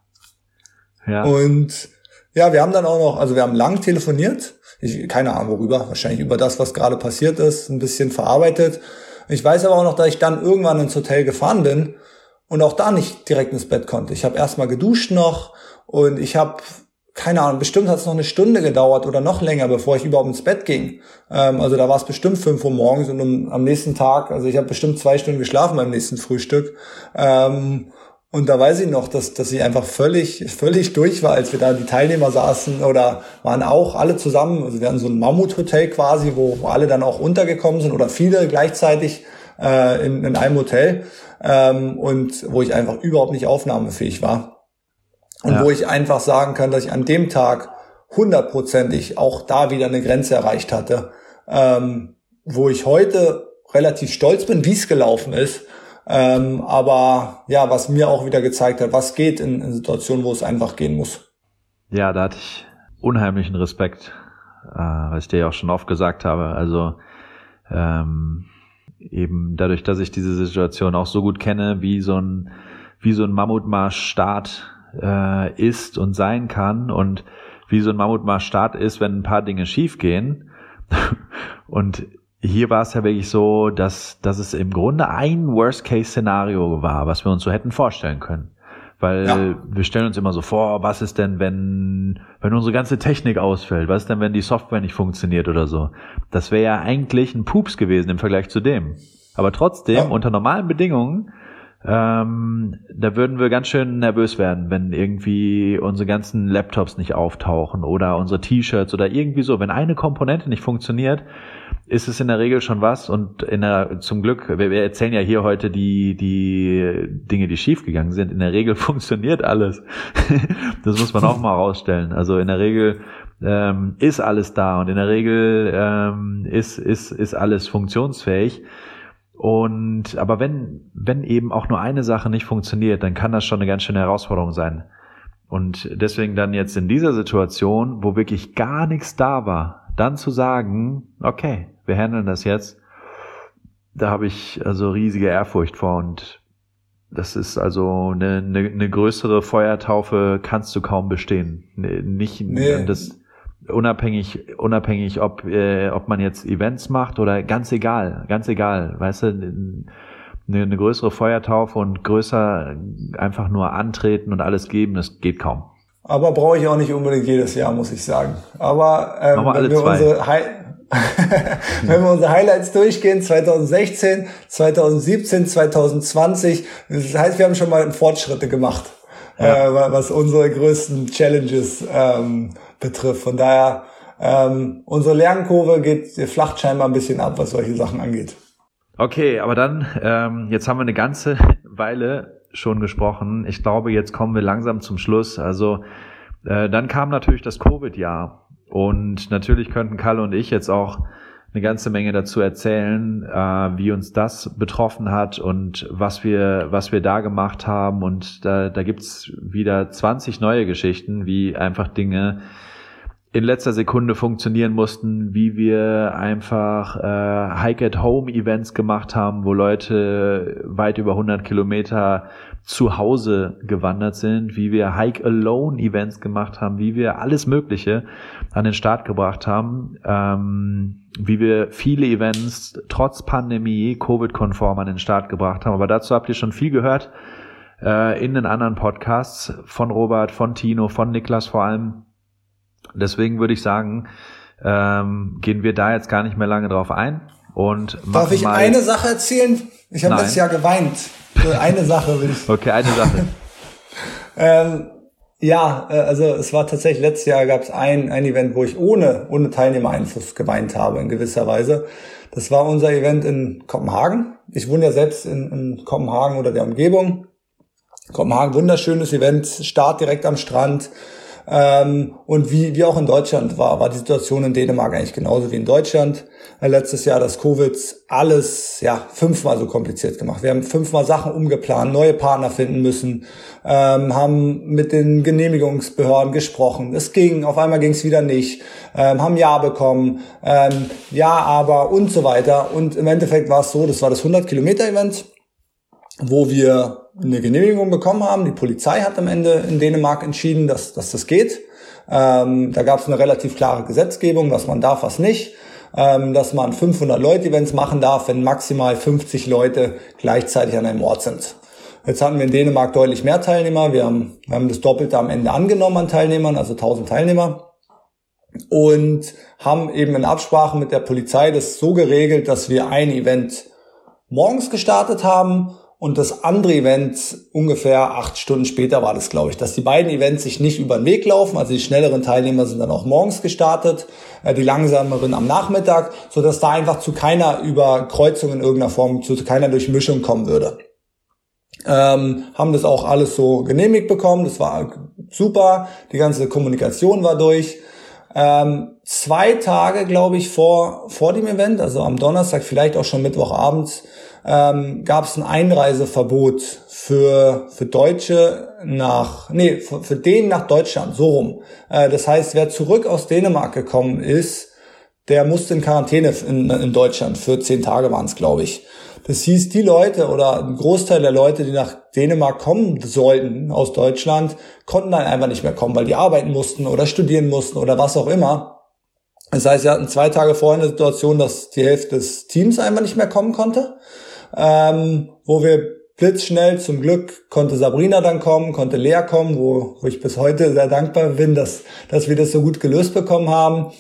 S2: Ja. Und ja, wir haben dann auch noch, also wir haben lang telefoniert. Ich, keine Ahnung worüber, wahrscheinlich über das, was gerade passiert ist, ein bisschen verarbeitet. Ich weiß aber auch noch, dass ich dann irgendwann ins Hotel gefahren bin und auch da nicht direkt ins Bett konnte. Ich habe erstmal geduscht noch und ich habe keine Ahnung, bestimmt hat es noch eine Stunde gedauert oder noch länger, bevor ich überhaupt ins Bett ging. Ähm, also da war es bestimmt fünf Uhr morgens und um, am nächsten Tag, also ich habe bestimmt zwei Stunden geschlafen beim nächsten Frühstück. Ähm, und da weiß ich noch, dass, dass ich einfach völlig, *laughs* völlig durch war, als wir da die Teilnehmer saßen oder waren auch alle zusammen. Also wir hatten so ein Mammuthotel quasi, wo, wo alle dann auch untergekommen sind oder viele gleichzeitig äh, in, in einem Hotel ähm, und wo ich einfach überhaupt nicht aufnahmefähig war. Und ja. wo ich einfach sagen kann, dass ich an dem Tag hundertprozentig auch da wieder eine Grenze erreicht hatte, ähm, wo ich heute relativ stolz bin, wie es gelaufen ist ähm, aber ja, was mir auch wieder gezeigt hat, was geht in, in Situationen, wo es einfach gehen muss.
S1: Ja, da hatte ich unheimlichen Respekt, äh, was ich dir ja auch schon oft gesagt habe. Also ähm, eben dadurch, dass ich diese Situation auch so gut kenne, wie so ein wie so ein Mammutmarsch-Start äh, ist und sein kann und wie so ein Mammutmarsch-Start ist, wenn ein paar Dinge schiefgehen *laughs* und hier war es ja wirklich so, dass, dass es im Grunde ein Worst-Case-Szenario war, was wir uns so hätten vorstellen können. Weil ja. wir stellen uns immer so vor, was ist denn, wenn, wenn unsere ganze Technik ausfällt? Was ist denn, wenn die Software nicht funktioniert oder so? Das wäre ja eigentlich ein Pups gewesen im Vergleich zu dem. Aber trotzdem, ja. unter normalen Bedingungen, ähm, da würden wir ganz schön nervös werden, wenn irgendwie unsere ganzen Laptops nicht auftauchen oder unsere T-Shirts oder irgendwie so. Wenn eine Komponente nicht funktioniert, ist es in der Regel schon was und in der, zum Glück, wir, wir erzählen ja hier heute die, die Dinge, die schiefgegangen sind. In der Regel *laughs* funktioniert alles. das muss man auch mal rausstellen. Also in der Regel ähm, ist alles da und in der Regel ähm, ist, ist, ist alles funktionsfähig. Und aber wenn, wenn eben auch nur eine Sache nicht funktioniert, dann kann das schon eine ganz schöne Herausforderung sein. Und deswegen dann jetzt in dieser Situation, wo wirklich gar nichts da war, dann zu sagen, okay, wir handeln das jetzt, da habe ich also riesige Ehrfurcht vor und das ist also eine, eine, eine größere Feuertaufe kannst du kaum bestehen. Nicht nee. das unabhängig unabhängig ob äh, ob man jetzt Events macht oder ganz egal, ganz egal, weißt du, eine, eine größere Feuertaufe und größer einfach nur antreten und alles geben, das geht kaum.
S2: Aber brauche ich auch nicht unbedingt jedes Jahr, muss ich sagen. Aber ähm, wenn wir unsere Hi *laughs* Wenn wir unsere Highlights durchgehen, 2016, 2017, 2020, das heißt, wir haben schon mal Fortschritte gemacht, ja. äh, was unsere größten Challenges ähm, betrifft. Von daher, ähm, unsere Lernkurve geht, flacht scheinbar ein bisschen ab, was solche Sachen angeht.
S1: Okay, aber dann, ähm, jetzt haben wir eine ganze *laughs* Weile schon gesprochen. Ich glaube, jetzt kommen wir langsam zum Schluss. Also äh, dann kam natürlich das Covid-Jahr und natürlich könnten Kalle und ich jetzt auch eine ganze Menge dazu erzählen, äh, wie uns das betroffen hat und was wir, was wir da gemacht haben. Und da, da gibt's wieder 20 neue Geschichten, wie einfach Dinge in letzter Sekunde funktionieren mussten, wie wir einfach äh, Hike-at-Home-Events gemacht haben, wo Leute weit über 100 Kilometer zu Hause gewandert sind, wie wir Hike-Alone-Events gemacht haben, wie wir alles Mögliche an den Start gebracht haben, ähm, wie wir viele Events trotz Pandemie Covid-konform an den Start gebracht haben. Aber dazu habt ihr schon viel gehört äh, in den anderen Podcasts von Robert, von Tino, von Niklas vor allem. Deswegen würde ich sagen, ähm, gehen wir da jetzt gar nicht mehr lange drauf ein. Und
S2: Darf ich eine Sache erzählen? Ich habe letztes Jahr geweint. Eine Sache will ich. *laughs*
S1: Okay, eine Sache.
S2: ähm, ja, äh, also es war tatsächlich, letztes Jahr gab es ein, ein Event, wo ich ohne, ohne Teilnehmereinfluss geweint habe, in gewisser Weise. Das war unser Event in Kopenhagen. Ich wohne ja selbst in, in Kopenhagen oder der Umgebung. Kopenhagen, wunderschönes Event, Start direkt am Strand. Ähm, und wie, wie auch in Deutschland war, war die Situation in Dänemark eigentlich genauso wie in Deutschland. Äh, letztes Jahr das Covid alles ja fünfmal so kompliziert gemacht. Wir haben fünfmal Sachen umgeplant, neue Partner finden müssen, ähm, haben mit den Genehmigungsbehörden gesprochen. Es ging, auf einmal ging es wieder nicht, ähm, haben Ja bekommen, ähm, Ja, aber und so weiter. Und im Endeffekt war es so, das war das 100 Kilometer Event, wo wir eine Genehmigung bekommen haben. Die Polizei hat am Ende in Dänemark entschieden, dass, dass das geht. Ähm, da gab es eine relativ klare Gesetzgebung, was man darf, was nicht. Ähm, dass man 500 Leute Events machen darf, wenn maximal 50 Leute gleichzeitig an einem Ort sind. Jetzt hatten wir in Dänemark deutlich mehr Teilnehmer. Wir haben, wir haben das Doppelte am Ende angenommen an Teilnehmern, also 1000 Teilnehmer. Und haben eben in Absprache mit der Polizei das so geregelt, dass wir ein Event morgens gestartet haben und das andere Event ungefähr acht Stunden später war das, glaube ich, dass die beiden Events sich nicht über den Weg laufen. Also die schnelleren Teilnehmer sind dann auch morgens gestartet, äh, die langsameren am Nachmittag, so dass da einfach zu keiner Überkreuzung in irgendeiner Form, zu keiner Durchmischung kommen würde. Ähm, haben das auch alles so genehmigt bekommen. Das war super. Die ganze Kommunikation war durch. Ähm, zwei Tage, glaube ich, vor, vor dem Event, also am Donnerstag, vielleicht auch schon Mittwochabends, ähm, gab es ein Einreiseverbot für, für Deutsche nach, nee, für, für den nach Deutschland, so rum. Äh, das heißt, wer zurück aus Dänemark gekommen ist, der musste in Quarantäne in, in Deutschland. Für zehn Tage waren es, glaube ich. Das hieß, die Leute oder ein Großteil der Leute, die nach Dänemark kommen sollten aus Deutschland, konnten dann einfach nicht mehr kommen, weil die arbeiten mussten oder studieren mussten oder was auch immer. Das heißt, wir hatten zwei Tage vorher eine Situation, dass die Hälfte des Teams einfach nicht mehr kommen konnte ähm, wo wir blitzschnell, zum Glück konnte Sabrina dann kommen, konnte Lea kommen, wo, wo ich bis heute sehr dankbar bin, dass, dass wir das so gut gelöst bekommen haben.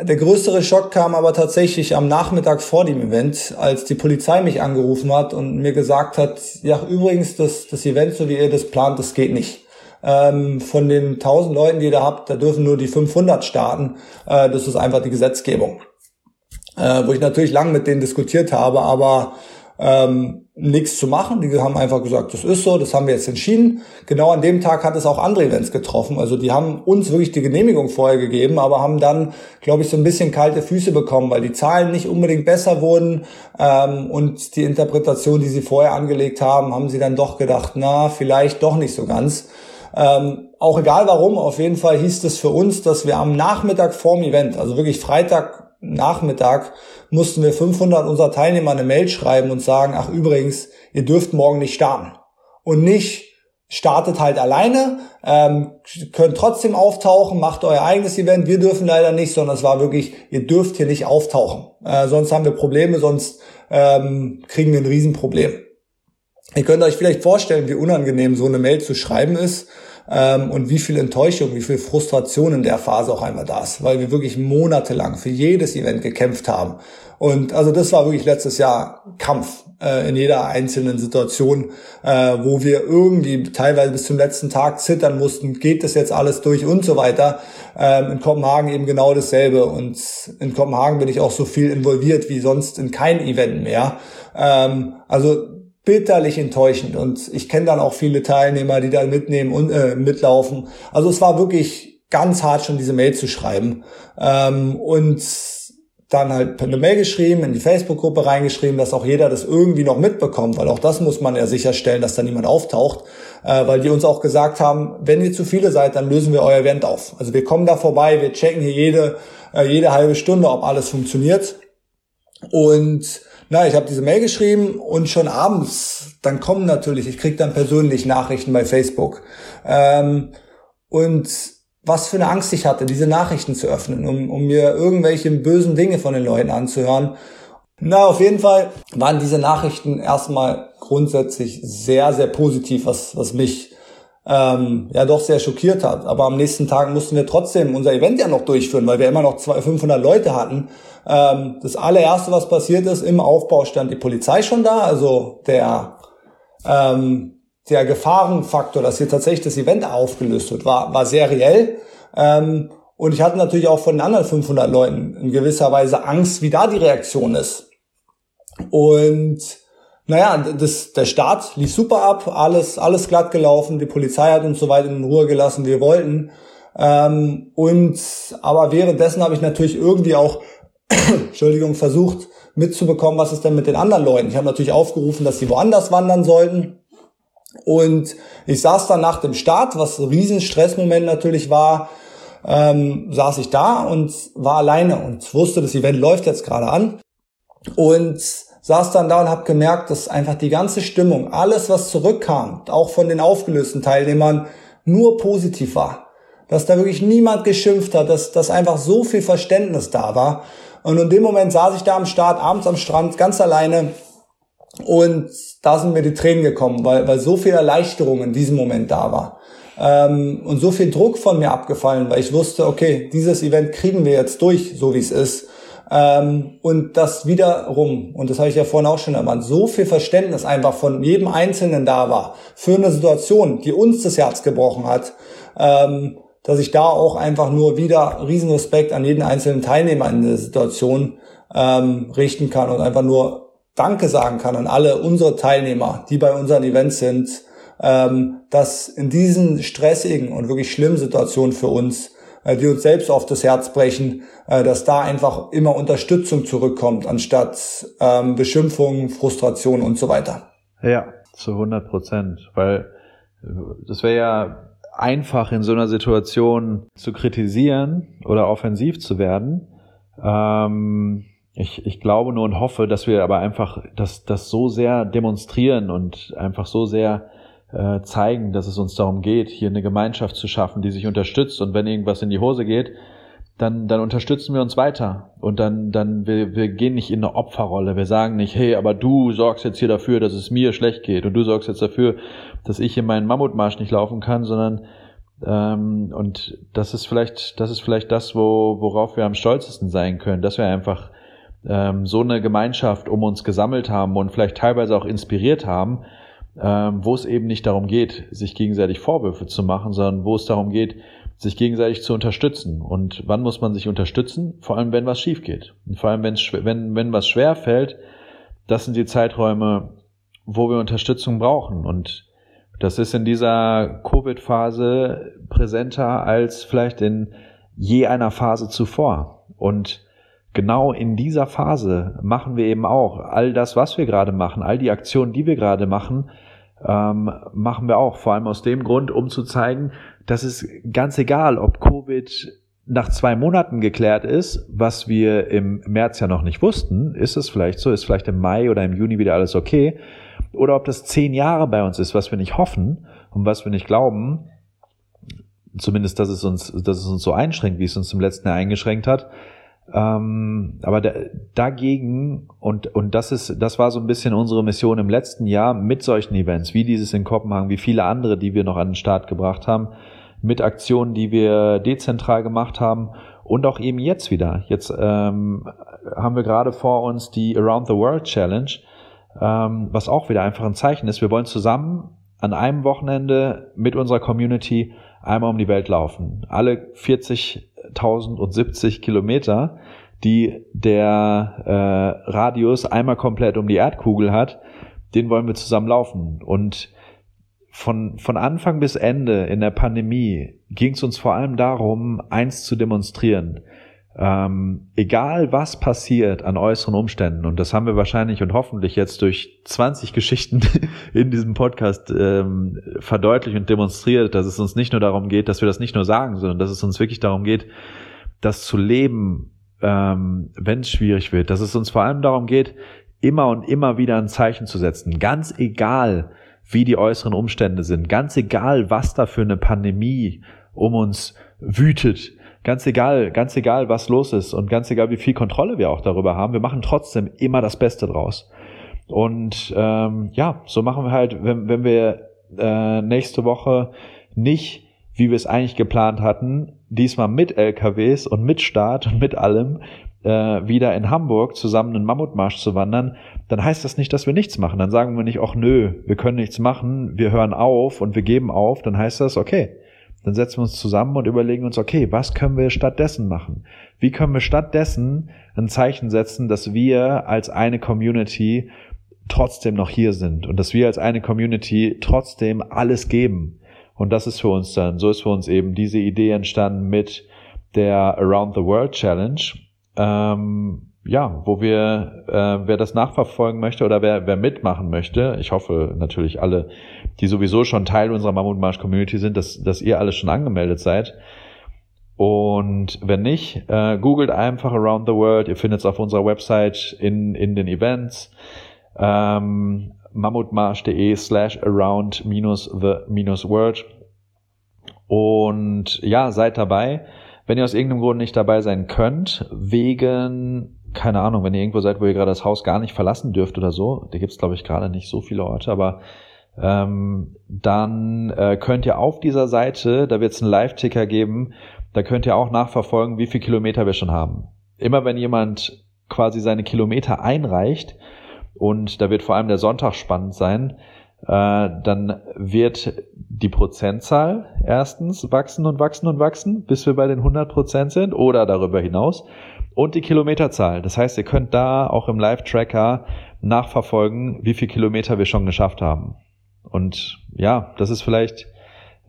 S2: Der größere Schock kam aber tatsächlich am Nachmittag vor dem Event, als die Polizei mich angerufen hat und mir gesagt hat, ja übrigens, das, das Event, so wie ihr das plant, das geht nicht. Ähm, von den 1000 Leuten, die ihr da habt, da dürfen nur die 500 starten. Äh, das ist einfach die Gesetzgebung. Äh, wo ich natürlich lang mit denen diskutiert habe, aber ähm, nichts zu machen. Die haben einfach gesagt, das ist so, das haben wir jetzt entschieden. Genau an dem Tag hat es auch andere Events getroffen. Also die haben uns wirklich die Genehmigung vorher gegeben, aber haben dann, glaube ich, so ein bisschen kalte Füße bekommen, weil die Zahlen nicht unbedingt besser wurden ähm, und die Interpretation, die sie vorher angelegt haben, haben sie dann doch gedacht, na, vielleicht doch nicht so ganz. Ähm, auch egal warum, auf jeden Fall hieß es für uns, dass wir am Nachmittag vorm Event, also wirklich Freitag Nachmittag mussten wir 500 unserer Teilnehmer eine Mail schreiben und sagen, ach übrigens, ihr dürft morgen nicht starten. Und nicht startet halt alleine, ähm, könnt trotzdem auftauchen, macht euer eigenes Event. Wir dürfen leider nicht, sondern es war wirklich, ihr dürft hier nicht auftauchen. Äh, sonst haben wir Probleme, sonst ähm, kriegen wir ein Riesenproblem. Ihr könnt euch vielleicht vorstellen, wie unangenehm so eine Mail zu schreiben ist ähm, und wie viel Enttäuschung, wie viel Frustration in der Phase auch einmal da ist, weil wir wirklich monatelang für jedes Event gekämpft haben. Und also das war wirklich letztes Jahr Kampf äh, in jeder einzelnen Situation, äh, wo wir irgendwie teilweise bis zum letzten Tag zittern mussten, geht das jetzt alles durch und so weiter. Ähm, in Kopenhagen eben genau dasselbe. Und in Kopenhagen bin ich auch so viel involviert wie sonst in kein Event mehr. Ähm, also bitterlich enttäuschend. Und ich kenne dann auch viele Teilnehmer, die da mitnehmen und äh, mitlaufen. Also es war wirklich ganz hart, schon diese Mail zu schreiben. Ähm, und dann halt eine Mail geschrieben, in die Facebook-Gruppe reingeschrieben, dass auch jeder das irgendwie noch mitbekommt, weil auch das muss man ja sicherstellen, dass da niemand auftaucht, äh, weil die uns auch gesagt haben, wenn ihr zu viele seid, dann lösen wir euer Event auf. Also wir kommen da vorbei, wir checken hier jede, äh, jede halbe Stunde, ob alles funktioniert. Und na, ich habe diese Mail geschrieben und schon abends, dann kommen natürlich, ich krieg dann persönlich Nachrichten bei Facebook. Ähm, und was für eine Angst ich hatte, diese Nachrichten zu öffnen, um, um mir irgendwelche bösen Dinge von den Leuten anzuhören. Na, auf jeden Fall waren diese Nachrichten erstmal grundsätzlich sehr, sehr positiv, was, was mich ähm, ja doch sehr schockiert hat. Aber am nächsten Tag mussten wir trotzdem unser Event ja noch durchführen, weil wir immer noch 500 Leute hatten. Ähm, das allererste, was passiert ist, im Aufbau stand die Polizei schon da, also der, ähm, der Gefahrenfaktor, dass hier tatsächlich das Event aufgelöst wird, war, war sehr reell. Ähm, und ich hatte natürlich auch von den anderen 500 Leuten in gewisser Weise Angst, wie da die Reaktion ist. Und naja, das, der Start lief super ab, alles, alles glatt gelaufen, die Polizei hat uns so weit in Ruhe gelassen, wie wir wollten. Ähm, und aber währenddessen habe ich natürlich irgendwie auch, Entschuldigung, versucht mitzubekommen, was ist denn mit den anderen Leuten. Ich habe natürlich aufgerufen, dass sie woanders wandern sollten. Und ich saß dann nach dem Start, was ein riesen Stressmoment natürlich war, ähm, saß ich da und war alleine und wusste, das Event läuft jetzt gerade an. Und saß dann da und habe gemerkt, dass einfach die ganze Stimmung, alles, was zurückkam, auch von den aufgelösten Teilnehmern, nur positiv war. Dass da wirklich niemand geschimpft hat, dass, dass einfach so viel Verständnis da war. Und in dem Moment saß ich da am Start, abends am Strand, ganz alleine. Und da sind mir die Tränen gekommen, weil, weil so viel Erleichterung in diesem Moment da war. Ähm, und so viel Druck von mir abgefallen, weil ich wusste, okay, dieses Event kriegen wir jetzt durch, so wie es ist. Ähm, und das wiederum, und das habe ich ja vorhin auch schon erwähnt, so viel Verständnis einfach von jedem Einzelnen da war für eine Situation, die uns das Herz gebrochen hat, ähm, dass ich da auch einfach nur wieder Riesenrespekt an jeden einzelnen Teilnehmer in der Situation ähm, richten kann und einfach nur Danke sagen kann an alle unsere Teilnehmer, die bei unseren Events sind, ähm, dass in diesen stressigen und wirklich schlimmen Situationen für uns, äh, die uns selbst auf das Herz brechen, äh, dass da einfach immer Unterstützung zurückkommt, anstatt ähm, Beschimpfungen, Frustration und so weiter.
S1: Ja, zu 100 Prozent, weil äh, das wäre ja einfach in so einer Situation zu kritisieren oder offensiv zu werden. Ähm, ich, ich glaube nur und hoffe, dass wir aber einfach das, das so sehr demonstrieren und einfach so sehr äh, zeigen, dass es uns darum geht, hier eine Gemeinschaft zu schaffen, die sich unterstützt und wenn irgendwas in die Hose geht, dann, dann unterstützen wir uns weiter. Und dann, dann wir, wir gehen nicht in eine Opferrolle. Wir sagen nicht, hey, aber du sorgst jetzt hier dafür, dass es mir schlecht geht. Und du sorgst jetzt dafür, dass ich in meinen Mammutmarsch nicht laufen kann, sondern ähm, und das ist vielleicht, das ist vielleicht das, wo, worauf wir am stolzesten sein können, dass wir einfach ähm, so eine Gemeinschaft um uns gesammelt haben und vielleicht teilweise auch inspiriert haben, ähm, wo es eben nicht darum geht, sich gegenseitig Vorwürfe zu machen, sondern wo es darum geht, sich gegenseitig zu unterstützen. Und wann muss man sich unterstützen? Vor allem, wenn was schief geht. Und vor allem, wenn, wenn was schwer fällt, das sind die Zeiträume, wo wir Unterstützung brauchen. Und das ist in dieser Covid-Phase präsenter als vielleicht in je einer Phase zuvor. Und genau in dieser Phase machen wir eben auch all das, was wir gerade machen, all die Aktionen, die wir gerade machen, ähm, machen wir auch. Vor allem aus dem Grund, um zu zeigen, dass es ganz egal, ob Covid nach zwei Monaten geklärt ist, was wir im März ja noch nicht wussten, ist es vielleicht so, ist vielleicht im Mai oder im Juni wieder alles okay, oder ob das zehn Jahre bei uns ist, was wir nicht hoffen und was wir nicht glauben, zumindest, dass es uns, dass es uns so einschränkt, wie es uns im letzten Jahr eingeschränkt hat, ähm, aber da, dagegen, und, und das ist, das war so ein bisschen unsere Mission im letzten Jahr mit solchen Events, wie dieses in Kopenhagen, wie viele andere, die wir noch an den Start gebracht haben, mit Aktionen, die wir dezentral gemacht haben und auch eben jetzt wieder. Jetzt ähm, haben wir gerade vor uns die Around the World Challenge, ähm, was auch wieder einfach ein Zeichen ist. Wir wollen zusammen an einem Wochenende mit unserer Community einmal um die Welt laufen. Alle 40 1070 Kilometer, die der äh, Radius einmal komplett um die Erdkugel hat, den wollen wir zusammen laufen. Und von, von Anfang bis Ende in der Pandemie ging es uns vor allem darum, eins zu demonstrieren. Ähm, egal was passiert an äußeren Umständen, und das haben wir wahrscheinlich und hoffentlich jetzt durch 20 Geschichten *laughs* in diesem Podcast ähm, verdeutlicht und demonstriert, dass es uns nicht nur darum geht, dass wir das nicht nur sagen, sondern dass es uns wirklich darum geht, das zu leben, ähm, wenn es schwierig wird, dass es uns vor allem darum geht, immer und immer wieder ein Zeichen zu setzen, ganz egal, wie die äußeren Umstände sind, ganz egal, was da für eine Pandemie um uns wütet, ganz egal, ganz egal, was los ist und ganz egal, wie viel Kontrolle wir auch darüber haben, wir machen trotzdem immer das Beste draus. Und ähm, ja, so machen wir halt, wenn, wenn wir äh, nächste Woche nicht, wie wir es eigentlich geplant hatten, diesmal mit LKWs und mit Start und mit allem äh, wieder in Hamburg zusammen einen Mammutmarsch zu wandern, dann heißt das nicht, dass wir nichts machen. Dann sagen wir nicht, ach nö, wir können nichts machen, wir hören auf und wir geben auf. Dann heißt das, okay, dann setzen wir uns zusammen und überlegen uns, okay, was können wir stattdessen machen? Wie können wir stattdessen ein Zeichen setzen, dass wir als eine Community trotzdem noch hier sind und dass wir als eine Community trotzdem alles geben Und das ist für uns dann, so ist für uns eben diese Idee entstanden mit der Around the World Challenge. Ähm, ja, wo wir, äh, wer das nachverfolgen möchte oder wer, wer mitmachen möchte, ich hoffe natürlich alle, die sowieso schon Teil unserer Mammutmarsch-Community sind, dass, dass ihr alle schon angemeldet seid. Und wenn nicht, äh, googelt einfach Around the World. Ihr findet es auf unserer Website in, in den Events. Ähm, mammutmarsch.de slash around minus the minus world. Und ja, seid dabei. Wenn ihr aus irgendeinem Grund nicht dabei sein könnt, wegen keine Ahnung, wenn ihr irgendwo seid, wo ihr gerade das Haus gar nicht verlassen dürft oder so, da gibt's glaube ich gerade nicht so viele Orte, aber ähm, dann äh, könnt ihr auf dieser Seite, da wird es einen Live-Ticker geben, da könnt ihr auch nachverfolgen, wie viele Kilometer wir schon haben. Immer wenn jemand quasi seine Kilometer einreicht, und da wird vor allem der Sonntag spannend sein, äh, dann wird die Prozentzahl erstens wachsen und wachsen und wachsen, bis wir bei den 100 Prozent sind oder darüber hinaus und die Kilometerzahl. Das heißt, ihr könnt da auch im Live-Tracker nachverfolgen, wie viele Kilometer wir schon geschafft haben. Und ja, das ist vielleicht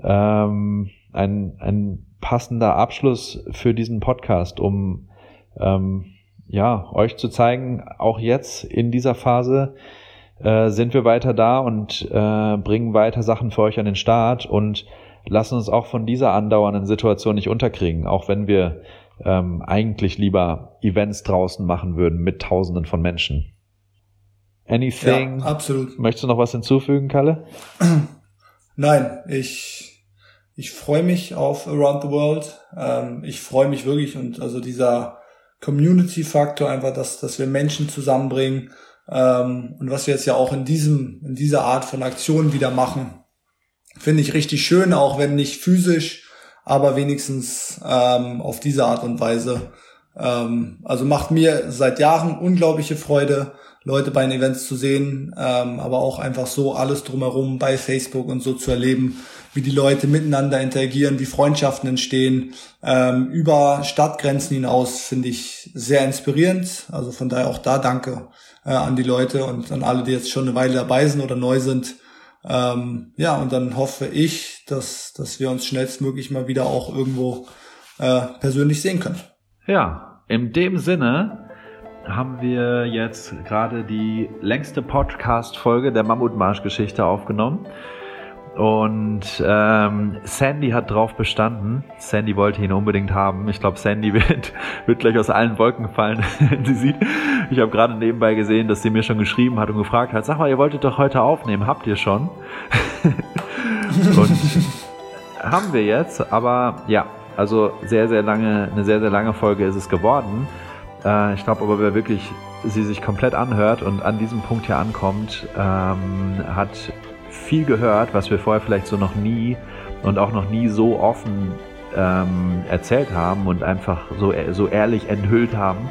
S1: ähm, ein, ein passender Abschluss für diesen Podcast, um ähm, ja euch zu zeigen, auch jetzt in dieser Phase äh, sind wir weiter da und äh, bringen weiter Sachen für euch an den Start und lassen uns auch von dieser andauernden Situation nicht unterkriegen, auch wenn wir ähm, eigentlich lieber Events draußen machen würden mit Tausenden von Menschen. Anything?
S2: Ja, absolut.
S1: Möchtest du noch was hinzufügen, Kalle? *clears throat*
S2: Nein, ich, ich freue mich auf Around the World. Ähm, ich freue mich wirklich und also dieser Community-Faktor einfach, dass, dass wir Menschen zusammenbringen ähm, und was wir jetzt ja auch in diesem, in dieser Art von Aktionen wieder machen, finde ich richtig schön, auch wenn nicht physisch, aber wenigstens ähm, auf diese Art und Weise. Ähm, also macht mir seit Jahren unglaubliche Freude, Leute bei den Events zu sehen, ähm, aber auch einfach so alles drumherum bei Facebook und so zu erleben, wie die Leute miteinander interagieren, wie Freundschaften entstehen, ähm, über Stadtgrenzen hinaus, finde ich sehr inspirierend. Also von daher auch da danke äh, an die Leute und an alle, die jetzt schon eine Weile dabei sind oder neu sind. Ähm, ja, und dann hoffe ich, dass, dass wir uns schnellstmöglich mal wieder auch irgendwo äh, persönlich sehen können.
S1: Ja, in dem Sinne haben wir jetzt gerade die längste Podcast-Folge der Mammutmarsch-Geschichte aufgenommen. Und ähm, Sandy hat drauf bestanden. Sandy wollte ihn unbedingt haben. Ich glaube, Sandy *laughs* wird, wird gleich aus allen Wolken fallen, *laughs* sie sieht. Ich habe gerade nebenbei gesehen, dass sie mir schon geschrieben hat und gefragt hat, sag mal, ihr wolltet doch heute aufnehmen, habt ihr schon? *laughs* und haben wir jetzt, aber ja, also sehr, sehr lange, eine sehr, sehr lange Folge ist es geworden. Äh, ich glaube aber, wer wirklich sie sich komplett anhört und an diesem Punkt hier ankommt, ähm, hat viel gehört, was wir vorher vielleicht so noch nie und auch noch nie so offen ähm, erzählt haben und einfach so, so ehrlich enthüllt haben.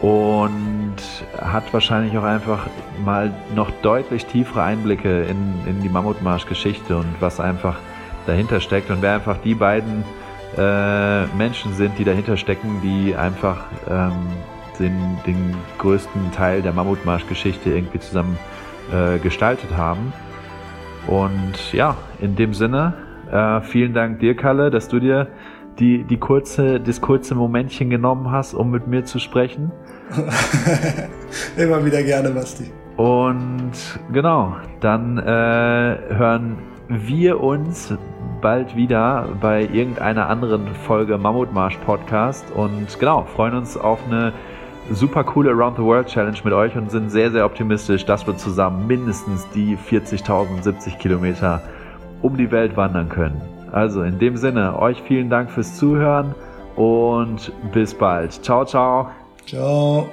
S1: Und hat wahrscheinlich auch einfach mal noch deutlich tiefere Einblicke in, in die Mammutmarsch-Geschichte und was einfach dahinter steckt. Und wer einfach die beiden äh, Menschen sind, die dahinter stecken, die einfach ähm, den, den größten Teil der Mammutmarsch-Geschichte irgendwie zusammen äh, gestaltet haben. Und ja, in dem Sinne, äh, vielen Dank dir, Kalle, dass du dir die, die kurze, das kurze Momentchen genommen hast, um mit mir zu sprechen. *laughs*
S2: Immer wieder gerne, Basti.
S1: Und genau, dann äh, hören wir uns bald wieder bei irgendeiner anderen Folge Mammutmarsch Podcast und genau, freuen uns auf eine super coole Around the World Challenge mit euch und sind sehr, sehr optimistisch, dass wir zusammen mindestens die 40.070 Kilometer um die Welt wandern können. Also in dem Sinne, euch vielen Dank fürs Zuhören und bis bald. Ciao, ciao.
S2: Ciao.